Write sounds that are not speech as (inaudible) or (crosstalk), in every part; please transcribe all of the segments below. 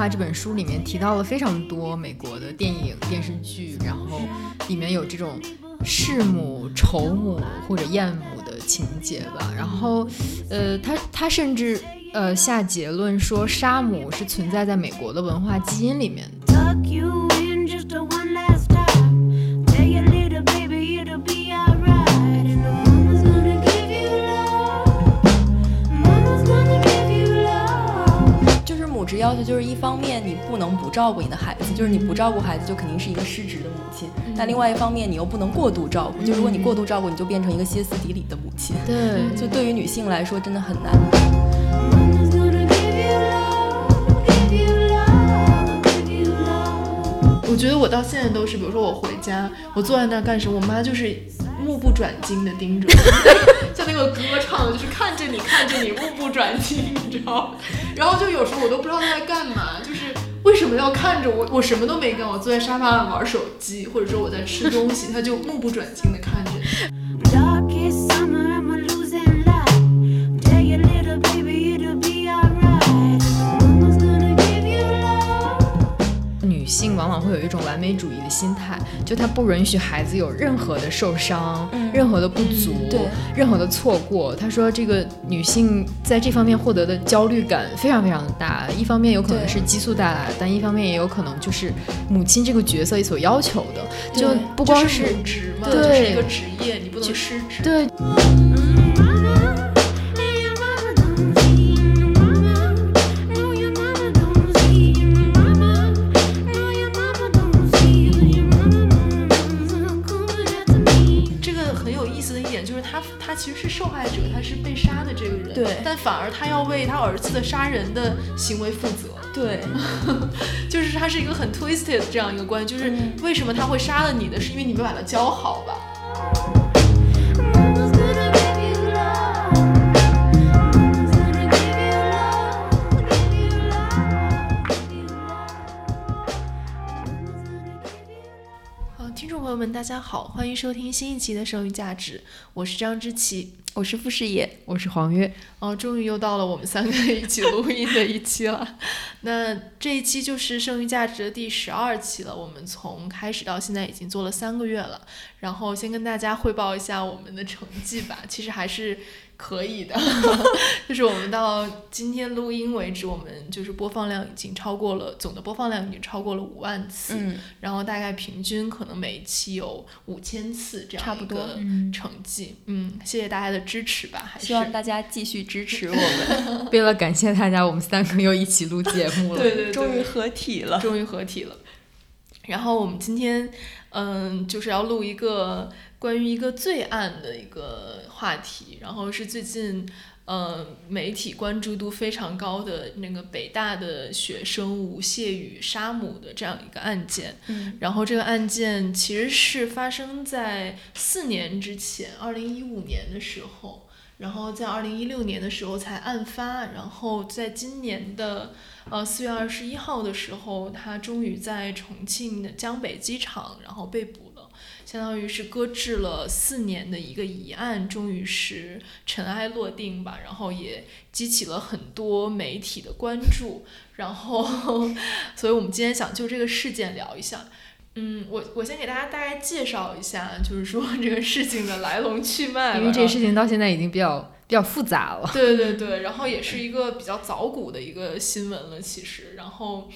话《》这本书里面提到了非常多美国的电影、电视剧，然后里面有这种弑母、仇母或者厌母的情节吧。然后，呃，他他甚至呃下结论说，杀母是存在在美国的文化基因里面。要求，就是一方面你不能不照顾你的孩子，就是你不照顾孩子，就肯定是一个失职的母亲。但另外一方面，你又不能过度照顾，就如果你过度照顾，你就变成一个歇斯底里的母亲。对，就对于女性来说，真的很难。Mama's gonna give you love. Give you love. Give you love. 我觉得我到现在都是，比如说我回家，我坐在那儿干什么，我妈就是目不转睛的盯着我，(laughs) 像那个歌唱的，就是看着你看着你，(laughs) 目不转睛，你知道？然后就有时候我都不知道他在干嘛，就是为什么要看着我？我什么都没干，我坐在沙发上玩手机，或者说我在吃东西，他就目不转睛的看着性往往会有一种完美主义的心态，就她不允许孩子有任何的受伤、任何的不足、对任何的错过。她说，这个女性在这方面获得的焦虑感非常非常的大，一方面有可能是激素带来的，但一方面也有可能就是母亲这个角色所要求的，就不光就是母职嘛，对就是一个职业，你不能失职。对其实是受害者，他是被杀的这个人，对但反而他要为他儿子的杀人的行为负责，对，(laughs) 就是他是一个很 twisted 的这样一个关系，就是嗯为什么他会杀了你呢？是因为你没把他教好吧？朋友们，大家好，欢迎收听新一期的《剩余价值》，我是张之琪。我是傅视野，我是黄月，哦，终于又到了我们三个一起录音的一期了。(laughs) 那这一期就是剩余价值的第十二期了。我们从开始到现在已经做了三个月了。然后先跟大家汇报一下我们的成绩吧，其实还是可以的。(laughs) 就是我们到今天录音为止，我们就是播放量已经超过了总的播放量已经超过了五万次。嗯，然后大概平均可能每一期有五千次这样差不多一个嗯成绩。嗯，谢谢大家的支持吧，还是希望大家继续支持我们，(laughs) 为了感谢大家，我们三个又一起录节目了。(laughs) 对对对，终于合体了。终于合体了。然后我们今天，嗯，就是要录一个关于一个罪案的一个话题，然后是最近，呃，媒体关注度非常高的那个北大的学生吴谢宇杀母的这样一个案件。嗯然后这个案件其实是发生在四年之前，二零一五年的时候。然后在二零一六年的时候才案发，然后在今年的呃四月二十一号的时候，他终于在重庆的江北机场然后被捕了，相当于是搁置了四年的一个疑案，终于是尘埃落定吧，然后也激起了很多媒体的关注，然后，(laughs) 所以我们今天想就这个事件聊一下。嗯，我我先给大家大概介绍一下，就是说这个事情的来龙去脉吧，因为这个事情到现在已经比较比较复杂了。对对对，然后也是一个比较早古的一个新闻了，其实，然后，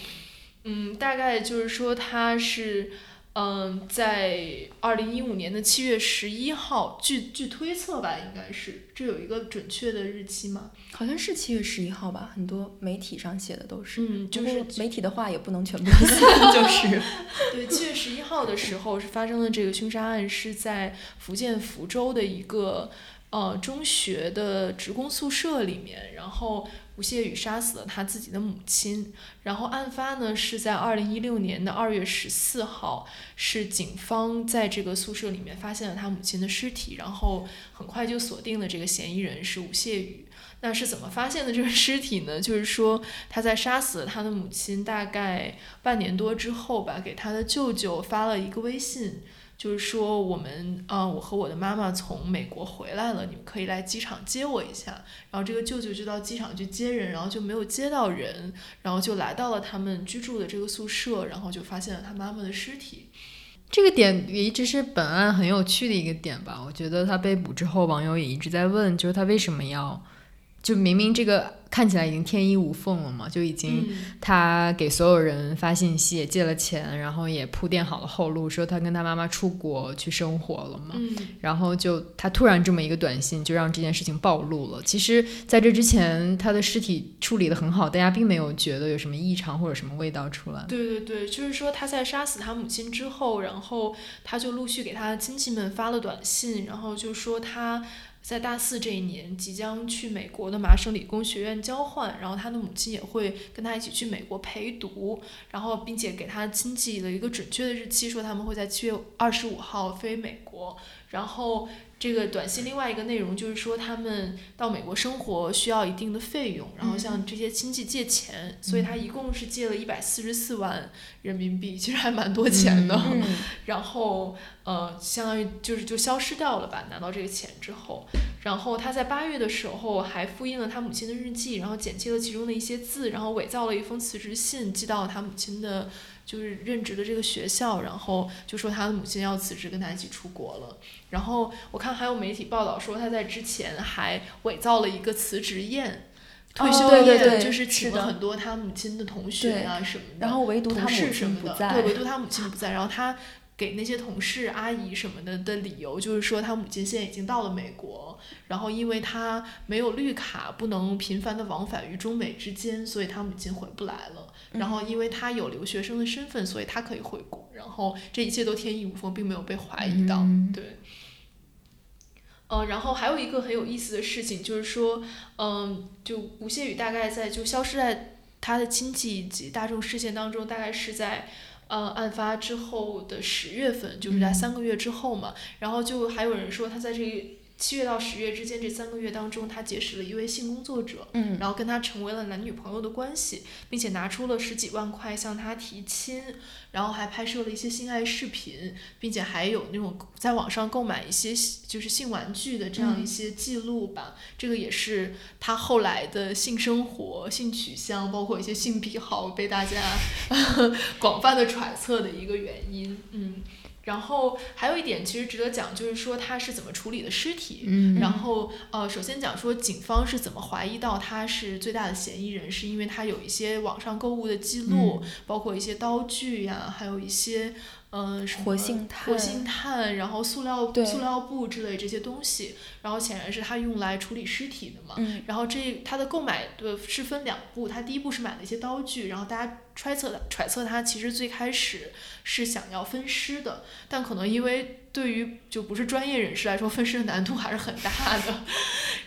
嗯，大概就是说它是，嗯，在二零一五年的七月十一号，据据推测吧，应该是，这有一个准确的日期吗？好像是七月十一号吧，很多媒体上写的都是。嗯，就是媒体的话也不能全部信，(laughs) 就是。(laughs) 对，七月十一号的时候是发生的这个凶杀案，是在福建福州的一个呃中学的职工宿舍里面，然后吴谢宇杀死了他自己的母亲，然后案发呢是在二零一六年的二月十四号，是警方在这个宿舍里面发现了他母亲的尸体，然后很快就锁定了这个嫌疑人是吴谢宇。那是怎么发现的这个尸体呢？就是说他在杀死了他的母亲大概半年多之后吧，给他的舅舅发了一个微信，就是说我们呃，我和我的妈妈从美国回来了，你们可以来机场接我一下。然后这个舅舅就到机场去接人，然后就没有接到人，然后就来到了他们居住的这个宿舍，然后就发现了他妈妈的尸体。这个点也一直是本案很有趣的一个点吧。我觉得他被捕之后，网友也一直在问，就是他为什么要，就明明这个看起来已经天衣无缝了嘛，就已经嗯他给所有人发信息，也借了钱，然后也铺垫好了后路，说他跟他妈妈出国去生活了嘛。嗯然后就他突然这么一个短信，就让这件事情暴露了。其实，在这之前，他的尸体处理的很好，大家并没有觉得有什么异常或者什么味道出来。对对对，就是说他在杀死他母亲之后，然后他就陆续给他的亲戚们发了短信，然后就说他在大四这一年即将去美国的麻省理工学院交换，然后他的母亲也会跟他一起去美国陪读，然后并且给他亲戚了一个准确的日期，说他们会在七月二十五号飞美国，然后。这个短信另外一个内容就是说，他们到美国生活需要一定的费用，然后向这些亲戚借钱，所以他一共是借了一百四十四万人民币，其实还蛮多钱的。嗯，(laughs) 然后呃，相当于就是就消失掉了吧，拿到这个钱之后，然后他在八月的时候还复印了他母亲的日记，然后剪切了其中的一些字，然后伪造了一封辞职信寄到他母亲的。就是任职的这个学校，然后就说他的母亲要辞职，跟他一起出国了。然后我看还有媒体报道说他在之前还伪造了一个辞职宴，退休宴，就是请了很多他母亲的同学啊什么的。然后唯独他母亲不在，对，唯独他母亲不在。然后他给那些同事、阿姨什么的的理由，就是说他母亲现在已经到了美国，然后因为他没有绿卡，不能频繁的往返于中美之间，所以他母亲回不来了。然后因为他有留学生的身份，所以他可以回国。然后这一切都天衣无缝，并没有被怀疑到。嗯对。呃，然后还有一个很有意思的事情，就是说，嗯、就吴谢宇大概在就消失在他的亲戚以及大众视线当中，大概是在呃案发之后的十月份，就是在嗯三个月之后嘛。然后就还有人说他在这个七月到十月之间这三个月当中，他结识了一位性工作者，嗯，然后跟他成为了男女朋友的关系，并且拿出了十几万块向他提亲，然后还拍摄了一些性爱视频，并且还有那种在网上购买一些就是性玩具的这样一些记录吧。这个也是他后来的性生活、性取向，包括一些性癖好被大家 (laughs) 广泛的揣测的一个原因。嗯。然后还有一点其实值得讲，就是说他是怎么处理的尸体。嗯然后呃，首先讲说警方是怎么怀疑到他是最大的嫌疑人，是因为他有一些网上购物的记录，包括一些刀具呀，还有一些呃什么活性炭活性炭，然后塑料塑料布之类这些东西，然后显然是他用来处理尸体的嘛。嗯然后这他的购买的是分两步，他第一步是买了一些刀具，然后大家揣测揣测他其实最开始是想要分尸的，但可能因为对于就不是专业人士来说，分尸的难度还是很大的，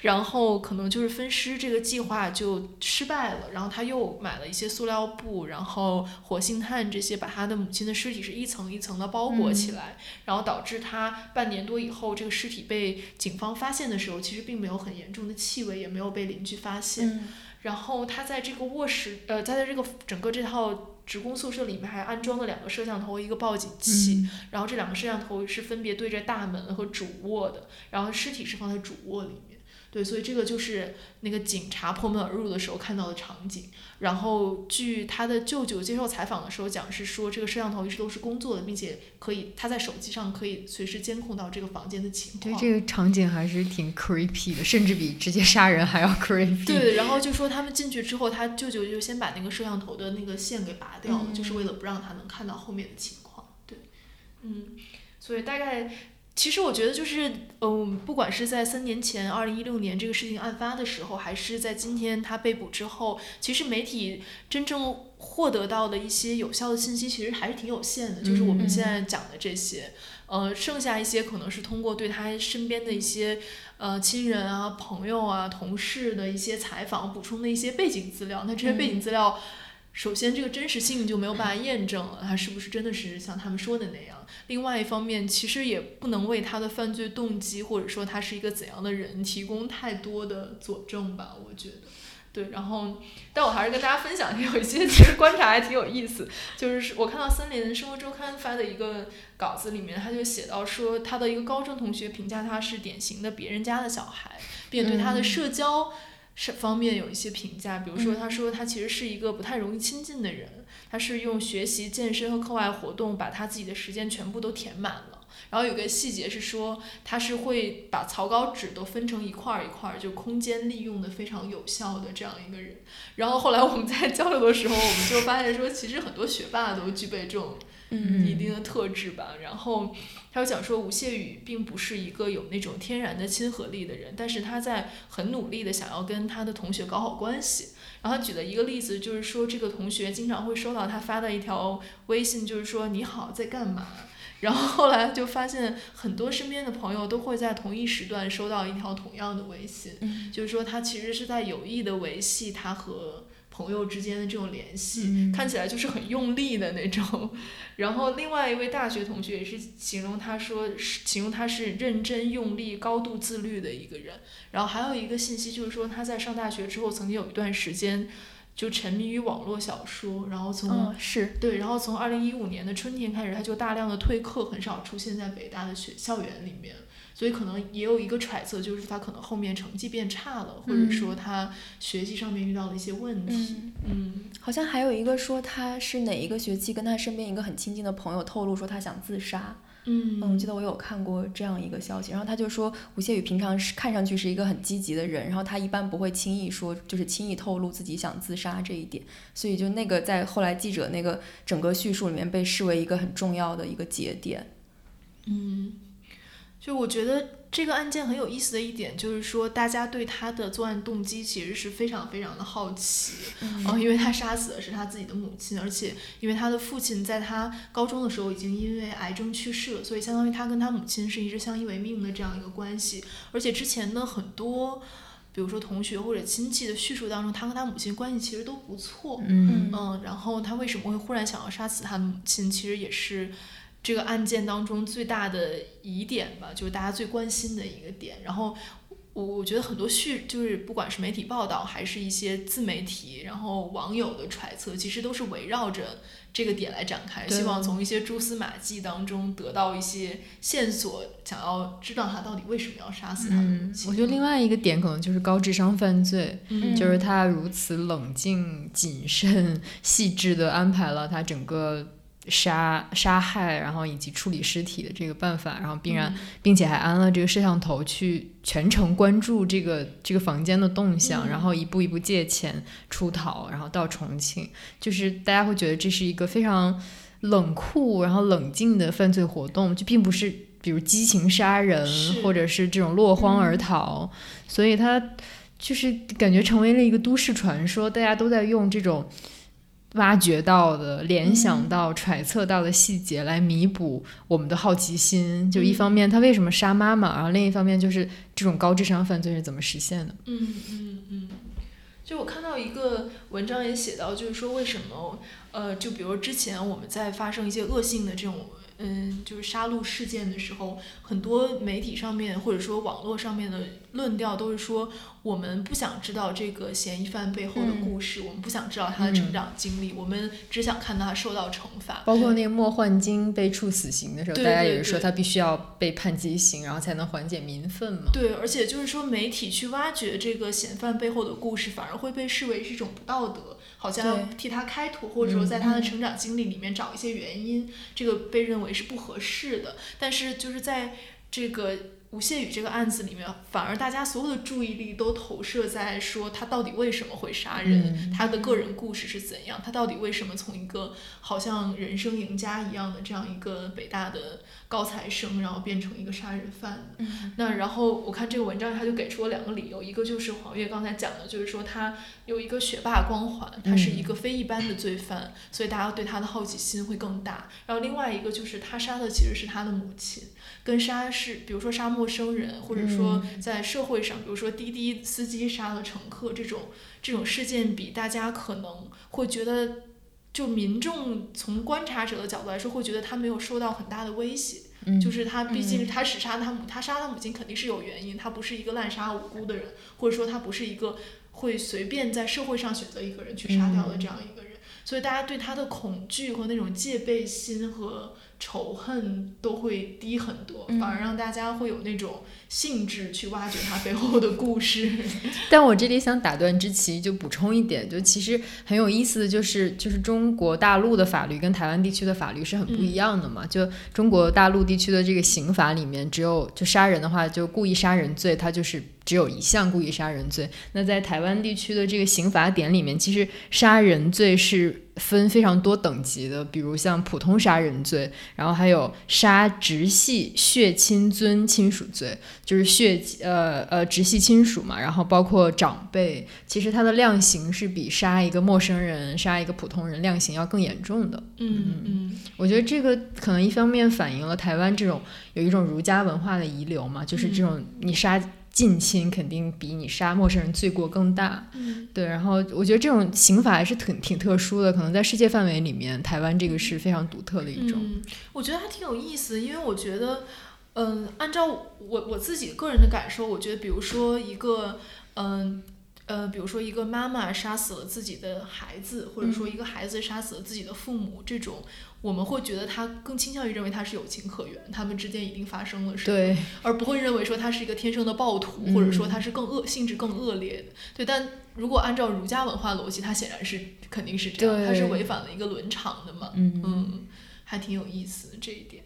然后可能就是分尸这个计划就失败了，然后他又买了一些塑料布，然后活性炭这些，把他的母亲的尸体是一层一层的包裹起来，然后导致他半年多以后这个尸体被警方发现的时候，其实并没有很严重的气味，也没有被邻居发现。嗯然后他在这个卧室，呃，他在这个整个这套职工宿舍里面还安装了两个摄像头，一个报警器。嗯然后这两个摄像头是分别对着大门和主卧的，然后尸体是放在主卧里面。对，所以这个就是那个警察破门而入的时候看到的场景。然后据他的舅舅接受采访的时候讲，是说这个摄像头一直都是工作的，并且可以他在手机上可以随时监控到这个房间的情况。对这个场景还是挺 creepy 的，甚至比直接杀人还要 creepy。对，然后就说他们进去之后，他舅舅就先把那个摄像头的那个线给拔掉了，嗯就是为了不让他能看到后面的情况。对，嗯，所以大概。其实我觉得就是，嗯，不管是在三年前，二零一六年这个事情案发的时候，还是在今天他被捕之后，其实媒体真正获得到的一些有效的信息，其实还是挺有限的。就是我们现在讲的这些，呃，剩下一些可能是通过对他身边的一些呃亲人啊、朋友啊、同事的一些采访补充的一些背景资料。那这些背景资料，首先这个真实性就没有办法验证了，他是不是真的是像他们说的那样。另外一方面，其实也不能为他的犯罪动机或者说他是一个怎样的人提供太多的佐证吧，我觉得。对，然后，但我还是跟大家分享有一些其实观察还挺有意思，就是我看到森林生活周刊发的一个稿子里面，他就写到说他的一个高中同学评价他是典型的别人家的小孩，并对他的社交是方面有一些评价，比如说他说他其实是一个不太容易亲近的人，他是用学习、健身和课外活动把他自己的时间全部都填满了。然后有个细节是说，他是会把草稿纸都分成一块儿一块儿，就空间利用的非常有效的这样一个人。然后后来我们在 (laughs) 交流的时候，我们就发现说，其实很多学霸都具备这种嗯一定的特质吧。然后他有讲说，吴谢宇并不是一个有那种天然的亲和力的人，但是他在很努力的想要跟他的同学搞好关系。然后他举了一个例子，就是说这个同学经常会收到他发的一条微信，就是说你好，在干嘛？然后后来就发现很多身边的朋友都会在同一时段收到一条同样的微信，嗯就是说他其实是在有意的维系他和朋友之间的这种联系，嗯看起来就是很用力的那种。然后另外一位大学同学也是形容他说，形容他是认真用力、高度自律的一个人。然后还有一个信息就是说他在上大学之后，曾经有一段时间就沉迷于网络小说，然后从、嗯，是，对，然后从二零一五年的春天开始，他就大量的退课，很少出现在北大的学校园里面。所以可能也有一个揣测，就是他可能后面成绩变差了，或者说他学习上面遇到了一些问题。嗯，嗯好像还有一个说他是哪一个学期跟他身边一个很亲近的朋友透露说他想自杀。嗯嗯，我记得我有看过这样一个消息，然后他就说吴谢宇平常是看上去是一个很积极的人，然后他一般不会轻易说，就是轻易透露自己想自杀这一点，所以就那个在后来记者那个整个叙述里面被视为一个很重要的一个节点。嗯，就我觉得这个案件很有意思的一点，就是说大家对他的作案动机其实是非常非常的好奇。嗯哦，因为他杀死的是他自己的母亲，而且因为他的父亲在他高中的时候已经因为癌症去世了，所以相当于他跟他母亲是一直相依为命的这样一个关系。而且之前的很多，比如说同学或者亲戚的叙述当中，他跟他母亲关系其实都不错。嗯嗯，然后他为什么会忽然想要杀死他的母亲，其实也是这个案件当中最大的疑点吧，就是大家最关心的一个点。然后我我觉得很多叙，就是不管是媒体报道，还是一些自媒体，然后网友的揣测，其实都是围绕着这个点来展开，希望从一些蛛丝马迹当中得到一些线索，想要知道他到底为什么要杀死他的母嗯，亲。我觉得另外一个点可能就是高智商犯罪，嗯就是他如此冷静、谨慎、细致地安排了他整个杀杀害，然后以及处理尸体的这个办法，然后并然、并且还安了这个摄像头去全程关注这个这个房间的动向，嗯。然后一步一步借钱出逃，然后到重庆，就是大家会觉得这是一个非常冷酷然后冷静的犯罪活动，就并不是比如激情杀人或者是这种落荒而逃，所以它就是感觉成为了一个都市传说，大家都在用这种。挖掘到的、联想到、揣测到的细节来弥补我们的好奇心。就一方面，他为什么杀妈妈，然后另一方面就是这种高智商犯罪是怎么实现的？嗯嗯嗯，就我看到一个文章也写到，就是说为什么呃，就比如之前我们在发生一些恶性的这种嗯，就是杀戮事件的时候，很多媒体上面或者说网络上面的论调都是说，我们不想知道这个嫌疑犯背后的嗯故事，我们不想知道他的成长经历，我们只想看到他受到惩罚。包括那个莫焕晶被处死刑的时候，对大家也是说他必须要被判极刑，然后才能缓解民愤嘛。对，而且就是说，媒体去挖掘这个嫌犯背后的故事，反而会被视为是一种不道德，好像替他开脱，或者说在他的成长经历里面找一些原因，这个被认为是不合适的。但是就是在这个吴谢宇这个案子里面，反而大家所有的注意力都投射在说他到底为什么会杀人，嗯他的个人故事是怎样，他到底为什么从一个好像人生赢家一样的这样一个北大的高材生，然后变成一个杀人犯。嗯那然后我看这个文章，他就给出了两个理由，一个就是黄月刚才讲的，就是说他有一个学霸光环，他是一个非一般的罪犯，所以大家对他的好奇心会更大。然后另外一个就是他杀的其实是他的母亲，跟杀是比如说杀陌生人，或者说在社会上，比如说滴滴司机杀了乘客这种这种事件，比大家可能会觉得。就民众从观察者的角度来说，会觉得他没有受到很大的威胁，嗯。就是他毕竟他只杀他母，他杀他母亲肯定是有原因，他不是一个滥杀无辜的人，或者说他不是一个会随便在社会上选择一个人去杀掉的这样一个人，所以大家对他的恐惧和那种戒备心和仇恨都会低很多，反而让大家会有那种兴致去挖掘它背后的故事。(laughs) 但我这里想打断之奇，就补充一点，就其实很有意思的就是，就是中国大陆的法律跟台湾地区的法律是很不一样的嘛。就中国大陆地区的这个刑法里面，只有就杀人的话，就故意杀人罪，它就是只有一项故意杀人罪。那在台湾地区的这个刑法典里面，其实杀人罪是分非常多等级的，比如像普通杀人罪，然后还有杀直系血亲尊亲属罪，就是血呃呃直系亲属嘛，然后包括长辈，其实它的量刑是比杀一个陌生人、杀一个普通人量刑要更严重的。嗯嗯我觉得这个可能一方面反映了台湾这种有一种儒家文化的遗留嘛，就是这种你杀近亲肯定比你杀陌生人罪过更大。嗯对，然后我觉得这种刑法还是挺挺特殊的，可能在世界范围里面，台湾这个是非常独特的一种。嗯，我觉得还挺有意思，因为我觉得，嗯，按照我我自己个人的感受，我觉得，比如说一个，嗯。呃，比如说一个妈妈杀死了自己的孩子，或者说一个孩子杀死了自己的父母，这种我们会觉得他更倾向于认为他是有情可原，他们之间一定发生了什么，对，而不会认为说他是一个天生的暴徒，或者说他是更恶性质更恶劣的。对，但如果按照儒家文化逻辑，他显然是肯定是这样，他是违反了一个伦常的嘛。嗯嗯，还挺有意思的这一点。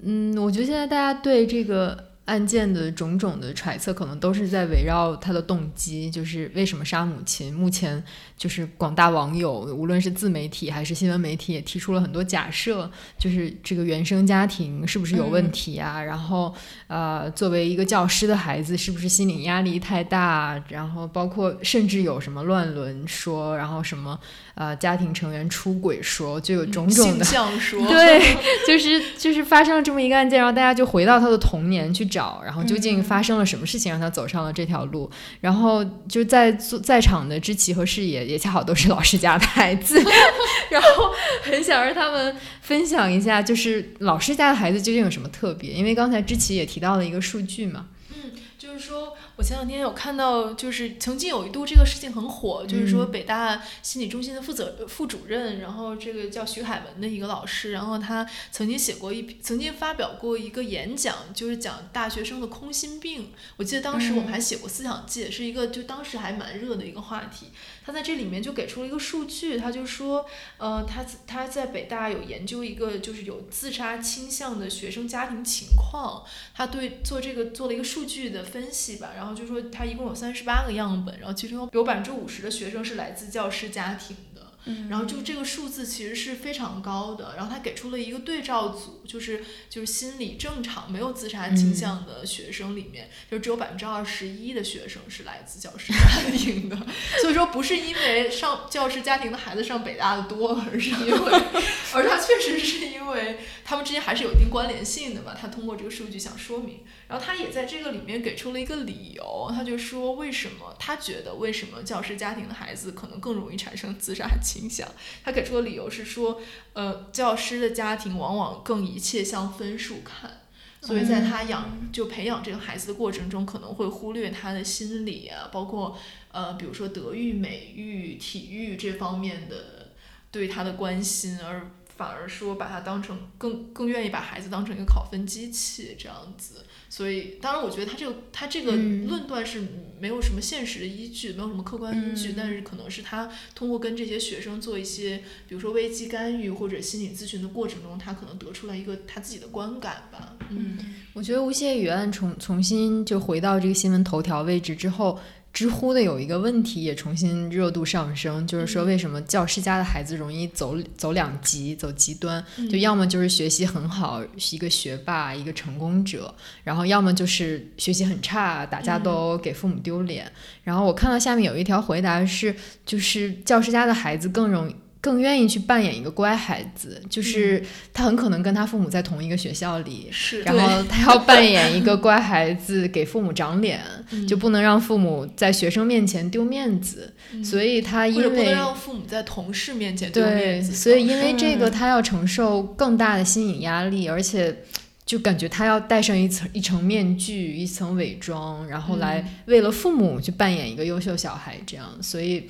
嗯，我觉得现在大家对这个案件的种种的揣测，可能都是在围绕他的动机，就是为什么杀母亲。目前就是广大网友，无论是自媒体还是新闻媒体，也提出了很多假设，就是这个原生家庭是不是有问题啊？然后呃，作为一个教师的孩子，是不是心理压力太大？然后包括甚至有什么乱伦说，然后什么呃家庭成员出轨说，就有种种性的。向说，(laughs) 对，就是就是发生了这么一个案件，然后大家就回到他的童年去找，然后究竟发生了什么事情让他走上了这条路，然后就在在场的知奇和视野也恰好都是老师家的孩子，(laughs) 然后很想让他们分享一下，就是老师家的孩子究竟有什么特别？因为刚才知奇也提到了一个数据嘛，嗯就是说我前两天有看到，就是曾经有一度这个事情很火，就是说嗯北大心理中心的负责副主任，然后这个叫徐海文的一个老师，然后他曾经写过一篇，曾经发表过一个演讲，就是讲大学生的空心病。我记得当时我们还写过思想界，是一个就当时还蛮热的一个话题。他在这里面就给出了一个数据，他就说，呃，他他在北大有研究一个就是有自杀倾向的学生家庭情况，他对做这个做了一个数据的分析吧，然后就说他一共有三十八个样本，然后其中有百分之五十的学生是来自教师家庭的。然后就这个数字其实是非常高的，然后他给出了一个对照组，就是就是心理正常、没有自杀倾向的学生里面，就只有百分之二十一的学生是来自教师家 (laughs) 庭的，所以说不是因为上教师家庭的孩子上北大的多，而是因为，(laughs) 而他确实是因为他们之间还是有一定关联性的嘛，他通过这个数据想说明，然后他也在这个里面给出了一个理由，他就说为什么他觉得为什么教师家庭的孩子可能更容易产生自杀倾向，他给出的理由是说，呃，教师的家庭往往更一切向分数看。所以在他养就培养这个孩子的过程中，可能会忽略他的心理啊，包括呃，比如说德育、美育、体育这方面的对他的关心，而反而说把他当成更更愿意把孩子当成一个考分机器这样子。所以，当然，我觉得他这个他这个嗯论断是没有什么现实的依据，没有什么客观依据，嗯但是可能是他通过跟这些学生做一些，比如说危机干预或者心理咨询的过程中，他可能得出来一个他自己的观感吧。嗯我觉得吴谢宇案重重新就回到这个新闻头条位置之后，知乎的有一个问题也重新热度上升，就是说为什么教师家的孩子容易走走两极，走极端，就要么就是学习很好，是一个学霸，一个成功者，然后要么就是学习很差，打架斗殴，给父母丢脸。然后我看到下面有一条回答是，就是教师家的孩子更容易。更愿意去扮演一个乖孩子，就是他很可能跟他父母在同一个学校里，是，然后 (laughs) 他要扮演一个乖孩子，给父母长脸，嗯。就不能让父母在学生面前丢面子，所以他因为不能为让父母在同事面前丢对，面子。所以因为这个嗯。他要承受更大的心理压力，而且就感觉他要戴上一层一层面具，一层伪装，然后嗯。来为了父母去扮演一个优秀小孩，这样，所以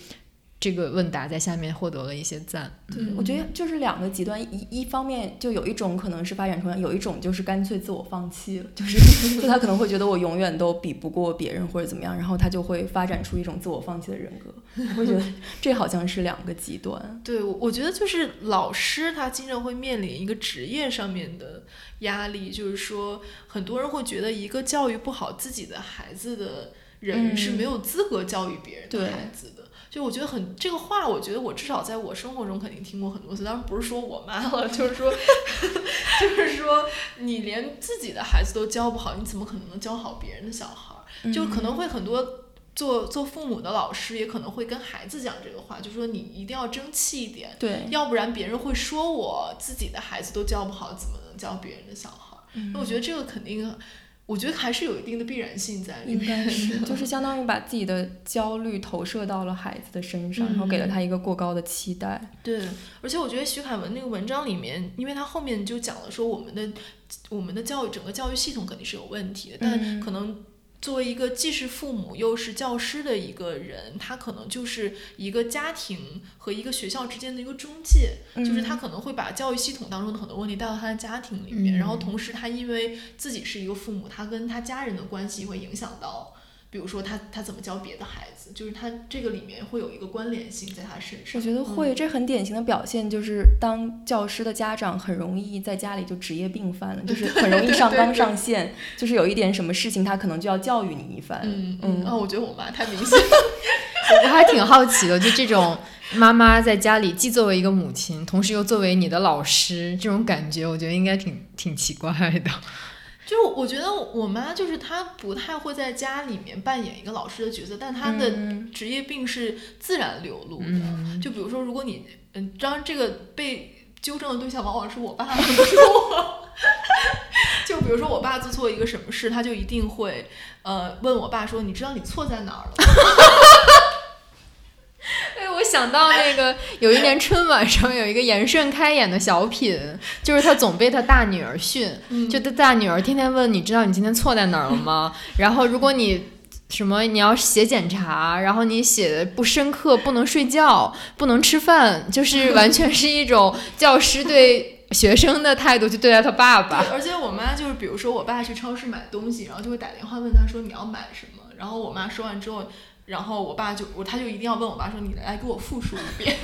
这个问答在下面获得了一些赞。对，我觉得就是两个极端，一一方面就有一种可能是发展成，有一种就是干脆自我放弃了，就是就 (laughs) 他可能会觉得我永远都比不过别人或者怎么样，然后他就会发展出一种自我放弃的人格。我会觉得 (laughs) 这好像是两个极端。对，我我觉得就是老师他经常会面临一个职业上面的压力，就是说很多人会觉得一个教育不好自己的孩子的人是嗯没有资格教育别人的孩子的。就我觉得很这个话，我觉得我至少在我生活中肯定听过很多次。当然不是说我妈了，就是说，(laughs) 就是说你连自己的孩子都教不好，你怎么可能能教好别人的小孩儿？就可能会很多做做父母的老师也可能会跟孩子讲这个话，就说你一定要争气一点，对，要不然别人会说我自己的孩子都教不好，怎么能教别人的小孩儿？那我觉得这个肯定，我觉得还是有一定的必然性在里应面。该是，就是相当于把自己的焦虑投射到了孩子的身上，然后给了他一个过高的期待。对，而且我觉得徐凯文那个文章里面，因为他后面就讲了说我们的我们的教育整个教育系统肯定是有问题的，但嗯可能。作为一个既是父母又是教师的一个人，他可能就是一个家庭和一个学校之间的一个中介，就是他可能会把教育系统当中的很多问题带到他的家庭里面，嗯然后同时他因为自己是一个父母，他跟他家人的关系会影响到，比如说他他怎么教别的孩子，就是他这个里面会有一个关联性在他身上。我觉得会，嗯这很典型的表现就是，当教师的家长很容易在家里就职业病犯了，就 (laughs) 是很容易上纲上线，就是有一点什么事情他可能就要教育你一番。嗯嗯啊，我觉得我妈太明显了。(laughs) (laughs) 我还挺好奇的，就这种妈妈在家里既作为一个母亲，同时又作为你的老师，这种感觉，我觉得应该挺挺奇怪的。就我觉得我妈就是她不太会在家里面扮演一个老师的角色，但她的嗯职业病是自然流露的。嗯就比如说，如果你嗯，当然这个被纠正的对象往往是我爸，不是我。就比如说我爸做错一个什么事，他就一定会呃问我爸说：“你知道你错在哪儿了吗？” (laughs) (laughs) 哎，我想到那个有一年春晚上有一个严顺开演的小品，就是他总被他大女儿训，嗯就他大女儿天天问你知道你今天错在哪儿了吗？然后如果你什么你要写检查，然后你写的不深刻，不能睡觉，不能吃饭，就是 (laughs) 完全是一种教师对学生的态度去对待他爸爸，。而且我妈就是，比如说我爸去超市买东西，然后就会打电话问他说你要买什么，然后我妈说完之后，然后我爸就我他就一定要问我爸说你来给我复述一遍。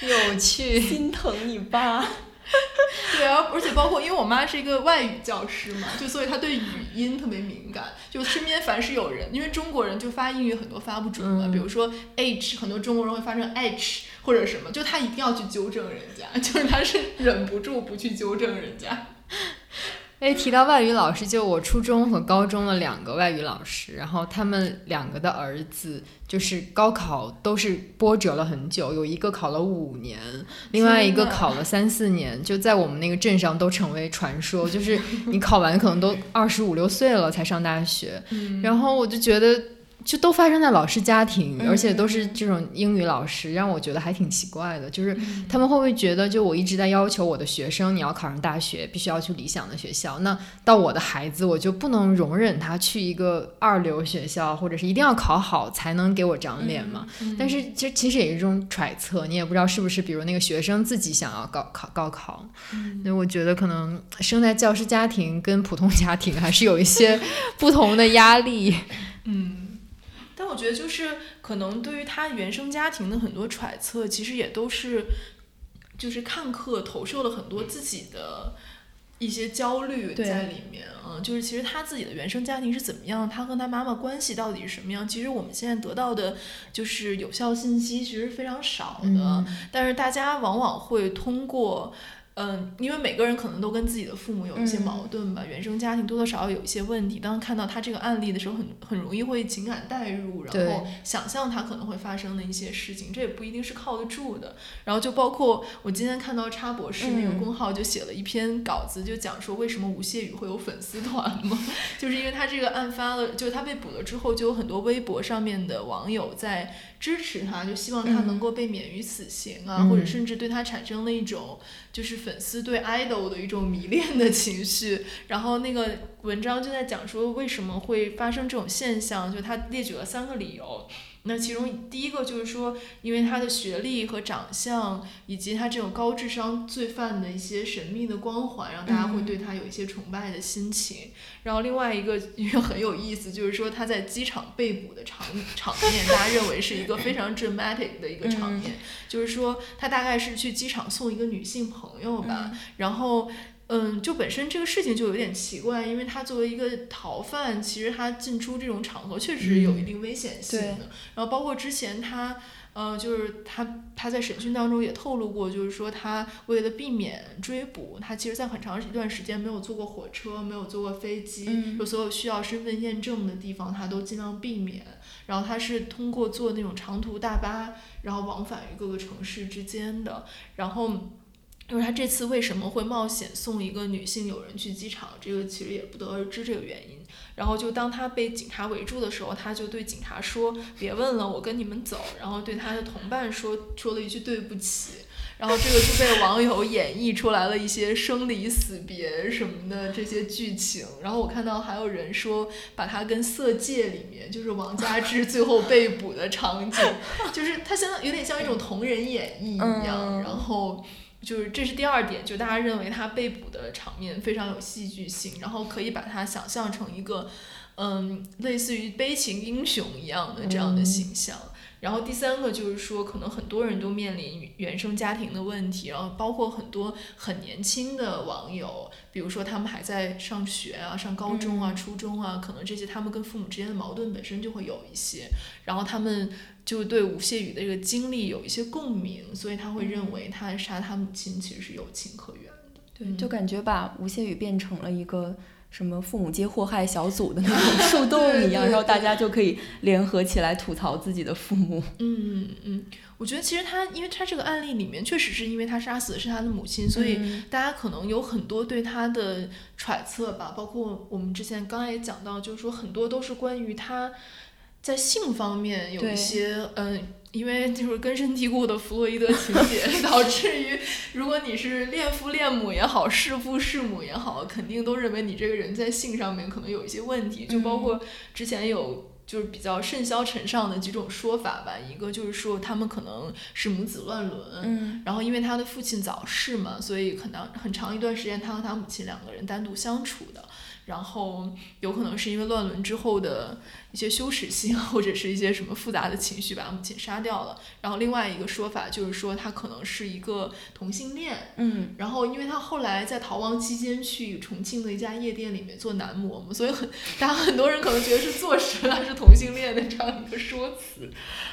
有趣，(laughs) 心疼你爸。(laughs) 对啊，而且包括因为我妈是一个外语教师嘛，就所以她对语音特别敏感。就身边凡是有人，因为中国人就发英语很多发不准嘛，嗯比如说 h，很多中国人会发成 h 或者什么，就他一定要去纠正人家，就是他是忍不住不去纠正人家。哎，提到外语老师，就我初中和高中的两个外语老师，然后他们两个的儿子就是高考都是波折了很久，有一个考了五年，另外一个考了三四年，就在我们那个镇上都成为传说，就是你考完可能都二十五六岁了才上大学，(laughs) 嗯然后我就觉得。就都发生在老师家庭，嗯而且都是这种英语老师，让我觉得还挺奇怪的。就是嗯他们会不会觉得，就我一直在要求我的学生，你要考上大学，必须要去理想的学校，那到我的孩子，我就不能容忍他去一个二流学校，或者是一定要考好才能给我长脸嘛？嗯但是这其实也是一种揣测，你也不知道是不是，比如那个学生自己想要高考高考。嗯所以我觉得可能生在教师家庭跟普通家庭还是有一些不同的压力。嗯，但我觉得就是可能对于他原生家庭的很多揣测，其实也都是就是看客投射了很多自己的。一些焦虑在里面啊，就是其实他自己的原生家庭是怎么样，他和他妈妈关系到底是什么样？其实我们现在得到的就是有效信息其实非常少的，嗯但是大家往往会通过嗯，因为每个人可能都跟自己的父母有一些嗯矛盾吧，原生家庭多多少少有一些问题。当看到他这个案例的时候很，很容易会情感代入，然后想象他可能会发生的一些事情，这也不一定是靠得住的。然后就包括我今天看到叉博士那个嗯公号就写了一篇稿子，就讲说为什么吴谢宇会有粉丝团嘛，(laughs) 就是因为他这个案发了，就是他被捕了之后，就有很多微博上面的网友在支持他，就希望他能够被免于死刑啊，嗯或者甚至对他产生了一种就是粉丝对 idol 的一种迷恋的情绪。然后那个文章就在讲说为什么会发生这种现象，就他列举了三个理由。那其中第一个就是说，因为他的学历和长相，以及他这种高智商罪犯的一些神秘的光环，让大家会对他有一些崇拜的心情。然后另外一个 (laughs) 因为很有意思，就是说他在机场被捕的场场面，大家认为是一个非常 dramatic 的一个场面，就是说他大概是去机场送一个女性朋友吧，然后。嗯，就本身这个事情就有点奇怪，因为他作为一个逃犯，其实他进出这种场合确实有一定危险性的。对然后包括之前他，呃，就是他他在审讯当中也透露过，就是说他为了避免追捕，他其实在很长一段时间没有坐过火车，没有坐过飞机，嗯就所有需要身份验证的地方他都尽量避免。然后他是通过坐那种长途大巴，然后往返于各个城市之间的，然后。就是他这次为什么会冒险送一个女性友人去机场，这个其实也不得而知这个原因。然后就当他被警察围住的时候，他就对警察说：“别问了，我跟你们走。”然后对他的同伴说说了一句对不起。然后这个就被网友演绎出来了一些生离死别什么的这些剧情。然后我看到还有人说，把它跟《色戒》里面就是王佳芝最后被捕的场景，(laughs) 就是它相当有点像一种同人演绎一样。嗯然后。就是这是第二点，就大家认为他被捕的场面非常有戏剧性，然后可以把它想象成一个，嗯，类似于悲情英雄一样的这样的形象。然后第三个就是说，可能很多人都面临原生家庭的问题，然后包括很多很年轻的网友，比如说他们还在上学啊、上高中啊、初中啊，可能这些他们跟父母之间的矛盾本身就会有一些，然后他们就对吴谢宇的这个经历有一些共鸣，所以他会认为他杀他母亲其实是有情可原的。对，就感觉把吴谢宇变成了一个什么父母皆祸害小组的那种树洞一样，然后大家就可以联合起来吐槽自己的父母。嗯嗯，我觉得其实他，因为他这个案例里面确实是因为他杀死的是他的母亲，所以嗯大家可能有很多对他的揣测吧，包括我们之前刚才也讲到，就是说很多都是关于他在性方面有一些嗯。因为就是根深蒂固的弗洛伊德情节，(laughs) 导致于如果你是恋父恋母也好，弑父弑母也好，肯定都认为你这个人在性上面可能有一些问题，就包括之前有就是比较甚嚣尘上的几种说法吧，一个就是说他们可能是母子乱伦，嗯然后因为他的父亲早逝嘛，所以可能很长一段时间他和他母亲两个人单独相处的。然后有可能是因为乱伦之后的一些羞耻心，或者是一些什么复杂的情绪，把母亲杀掉了。然后另外一个说法就是说他可能是一个同性恋，嗯然后因为他后来在逃亡期间去重庆的一家夜店里面做男模嘛，所以很大家很多人可能觉得是坐实了是同性恋的这样一个说辞，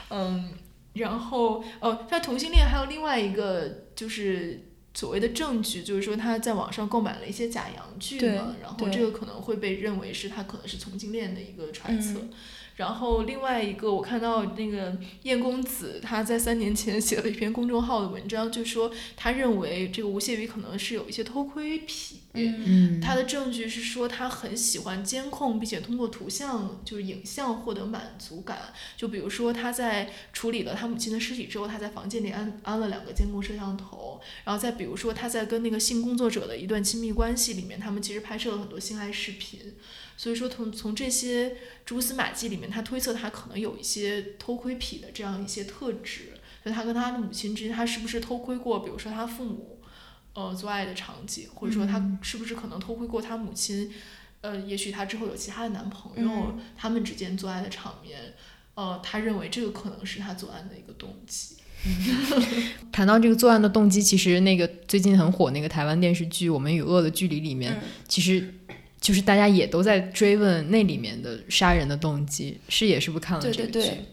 嗯，然后哦，他同性恋还有另外一个就是。所谓的证据就是说他在网上购买了一些假洋具嘛，然后这个可能会被认为是他可能是同性恋的一个揣测。嗯然后另外一个，我看到那个燕公子他在三年前写了一篇公众号的文章，就说他认为这个吴谢宇可能是有一些偷窥癖。嗯嗯，他的证据是说他很喜欢监控，并且通过图像就是影像获得满足感。就比如说他在处理了他母亲的尸体之后，他在房间里安安了两个监控摄像头。然后再比如说他在跟那个性工作者的一段亲密关系里面，他们其实拍摄了很多性爱视频。所以说从从这些蛛丝马迹里面，他推测他可能有一些偷窥癖的这样一些特质。就他跟他的母亲之间，他是不是偷窥过，比如说他父母，呃，做爱的场景，或者说他是不是可能偷窥过他母亲，呃，也许他之后有其他的男朋友，嗯他们之间做爱的场面，呃，他认为这个可能是他作案的一个动机。(laughs) 谈到这个作案的动机，其实那个最近很火那个台湾电视剧《我们与恶的距离》里面，嗯其实就是大家也都在追问那里面的杀人的动机。是也是不是看了对这个剧？对对，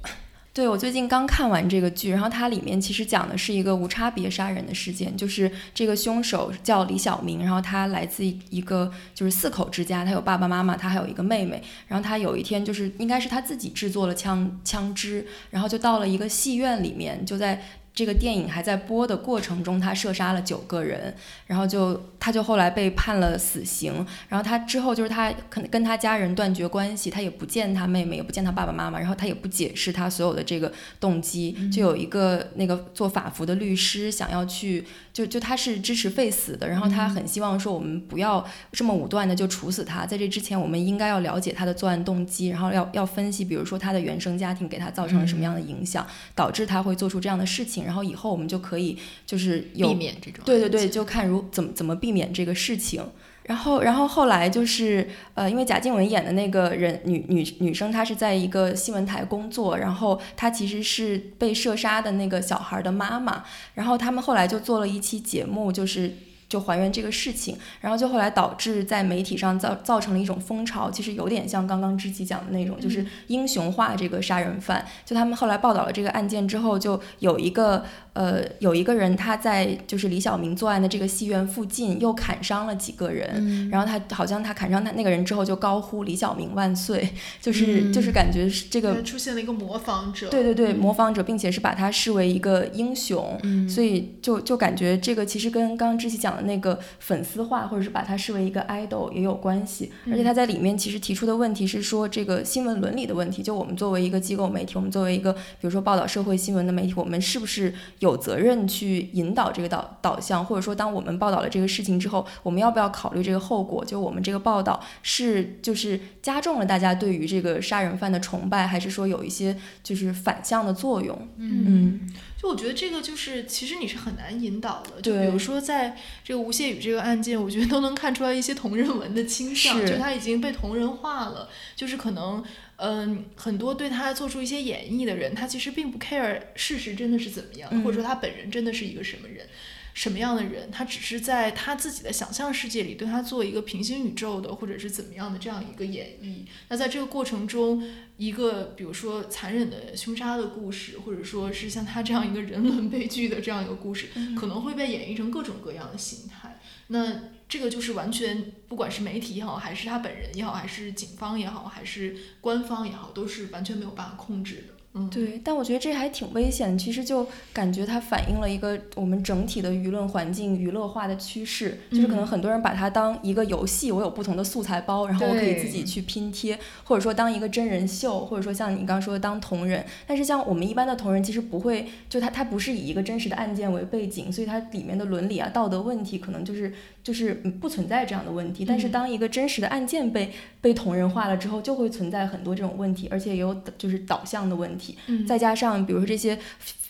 对我最近刚看完这个剧，然后它里面其实讲的是一个无差别杀人的事件，就是这个凶手叫李小明，然后他来自一个就是四口之家，他有爸爸妈妈，他还有一个妹妹，然后他有一天就是应该是他自己制作了枪枪支，然后就到了一个戏院里面，就在。这个电影还在播的过程中，他射杀了九个人，然后就他就后来被判了死刑，然后他之后就是他可能跟他家人断绝关系，他也不见他妹妹，也不见他爸爸妈妈，然后他也不解释他所有的这个动机。就有一个那个做法服的律师想要去，就就他是支持废死的，然后他很希望说我们不要这么武断的就处死他，在这之前我们应该要了解他的作案动机，然后要要分析，比如说他的原生家庭给他造成了什么样的影响，导致他会做出这样的事情，然后以后我们就可以就是有避免这种对对对，就看如怎么怎么避免这个事情。然后，然后后来就是，呃，因为贾静雯演的那个人女女女生，她是在一个新闻台工作，然后她其实是被射杀的那个小孩的妈妈，然后他们后来就做了一期节目，就是。就还原这个事情，然后就后来导致在媒体上造造成了一种风潮，其实有点像刚刚知己讲的那种，就是英雄化这个杀人犯。就他们后来报道了这个案件之后，就有一个呃有一个人他在就是李小明作案的这个戏院附近又砍伤了几个人，然后他好像他砍伤他那个人之后就高呼李小明万岁，就是、就是感觉是这个出现了一个模仿者，对对对，模仿者，并且是把他视为一个英雄，嗯。所以就就感觉这个其实跟刚刚知己讲的那个粉丝化，或者是把它视为一个 idol 也有关系。而且他在里面其实提出的问题是说这个新闻伦理的问题，就我们作为一个机构媒体，我们作为一个比如说报道社会新闻的媒体，我们是不是有责任去引导这个导导向，或者说当我们报道了这个事情之后，我们要不要考虑这个后果？就我们这个报道是就是加重了大家对于这个杀人犯的崇拜，还是说有一些就是反向的作用？嗯就我觉得这个就是，其实你是很难引导的。就比如说，在这个吴谢宇这个案件，我觉得都能看出来一些同人文的倾向，就他已经被同人化了。就是可能，嗯、很多对他做出一些演绎的人，他其实并不 care 事实真的是怎么样，嗯或者说他本人真的是一个什么人。什么样的人，他只是在他自己的想象世界里对他做一个平行宇宙的，或者是怎么样的这样一个演绎。那在这个过程中，一个比如说残忍的凶杀的故事，或者说是像他这样一个人伦悲剧的这样一个故事，可能会被演绎成各种各样的形态。那这个就是完全，不管是媒体也好，还是他本人也好，还是警方也好，还是官方也好，都是完全没有办法控制的。嗯，对，但我觉得这还挺危险。其实就感觉它反映了一个我们整体的舆论环境娱乐化的趋势，就是可能嗯很多人把它当一个游戏，我有不同的素材包，然后我可以自己去拼贴，或者说当一个真人秀，或者说像你刚刚说的当同人。但是像我们一般的同人，其实不会，就它它不是以一个真实的案件为背景，所以它里面的伦理啊、道德问题可能就是就是嗯不存在这样的问题。但是嗯当一个真实的案件被被同人化了之后，就会存在很多这种问题，而且也有就是导向的问题。嗯再加上比如说这些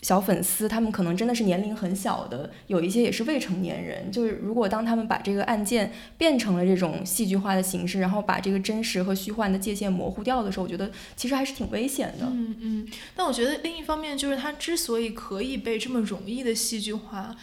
小粉丝，他们可能真的是年龄很小的，有一些也是未成年人。就是如果当他们把这个案件变成了这种戏剧化的形式，然后把这个真实和虚幻的界限模糊掉的时候，我觉得其实还是挺危险的。嗯嗯，但我觉得另一方面就是它之所以可以被这么容易的戏剧化，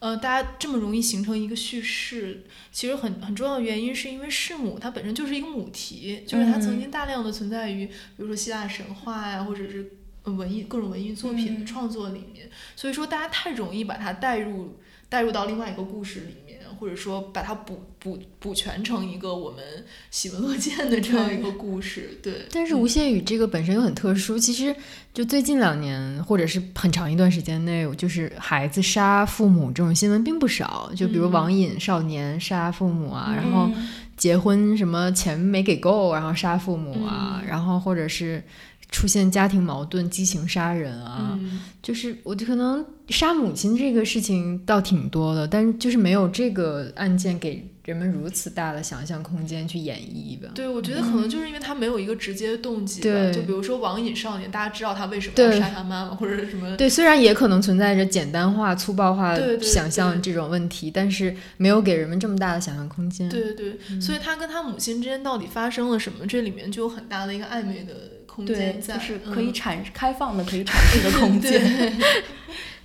呃，大家这么容易形成一个叙事，其实很很重要的原因是因为弑母它本身就是一个母题，就是它曾嗯经大量的存在于比如说希腊神话呀，或者是呃文艺各种文艺作品的嗯。创作里面，所以说大家太容易把它带入带入到另外一个故事里面，或者说把它补补补全成一个我们喜闻乐见的这样一个故事，对。但是吴谢宇这个本身又很特殊，其实就最近两年或者是很长一段时间内，就是孩子杀父母这种新闻并不少。就比如嗯。网瘾少年杀父母啊，然后嗯。结婚什么钱没给够，然后杀父母啊，嗯。然后或者是出现家庭矛盾、激情杀人啊，嗯就是我就可能杀母亲这个事情倒挺多的，但是就是没有这个案件给人们如此大的想象空间去演绎吧。对，我觉得可能就是因为他没有一个直接的动机吧。对就比如说网瘾少年，大家知道他为什么要杀他妈妈，或者是什么。对，虽然也可能存在着简单化、粗暴化想象这种问题，但是没有给人们这么大的想象空间。对对对，所以他跟他母亲之间到底发生了什么，这里面就有很大的一个暧昧的空对，间在，就是可以嗯开放的可以阐释的空间。(laughs)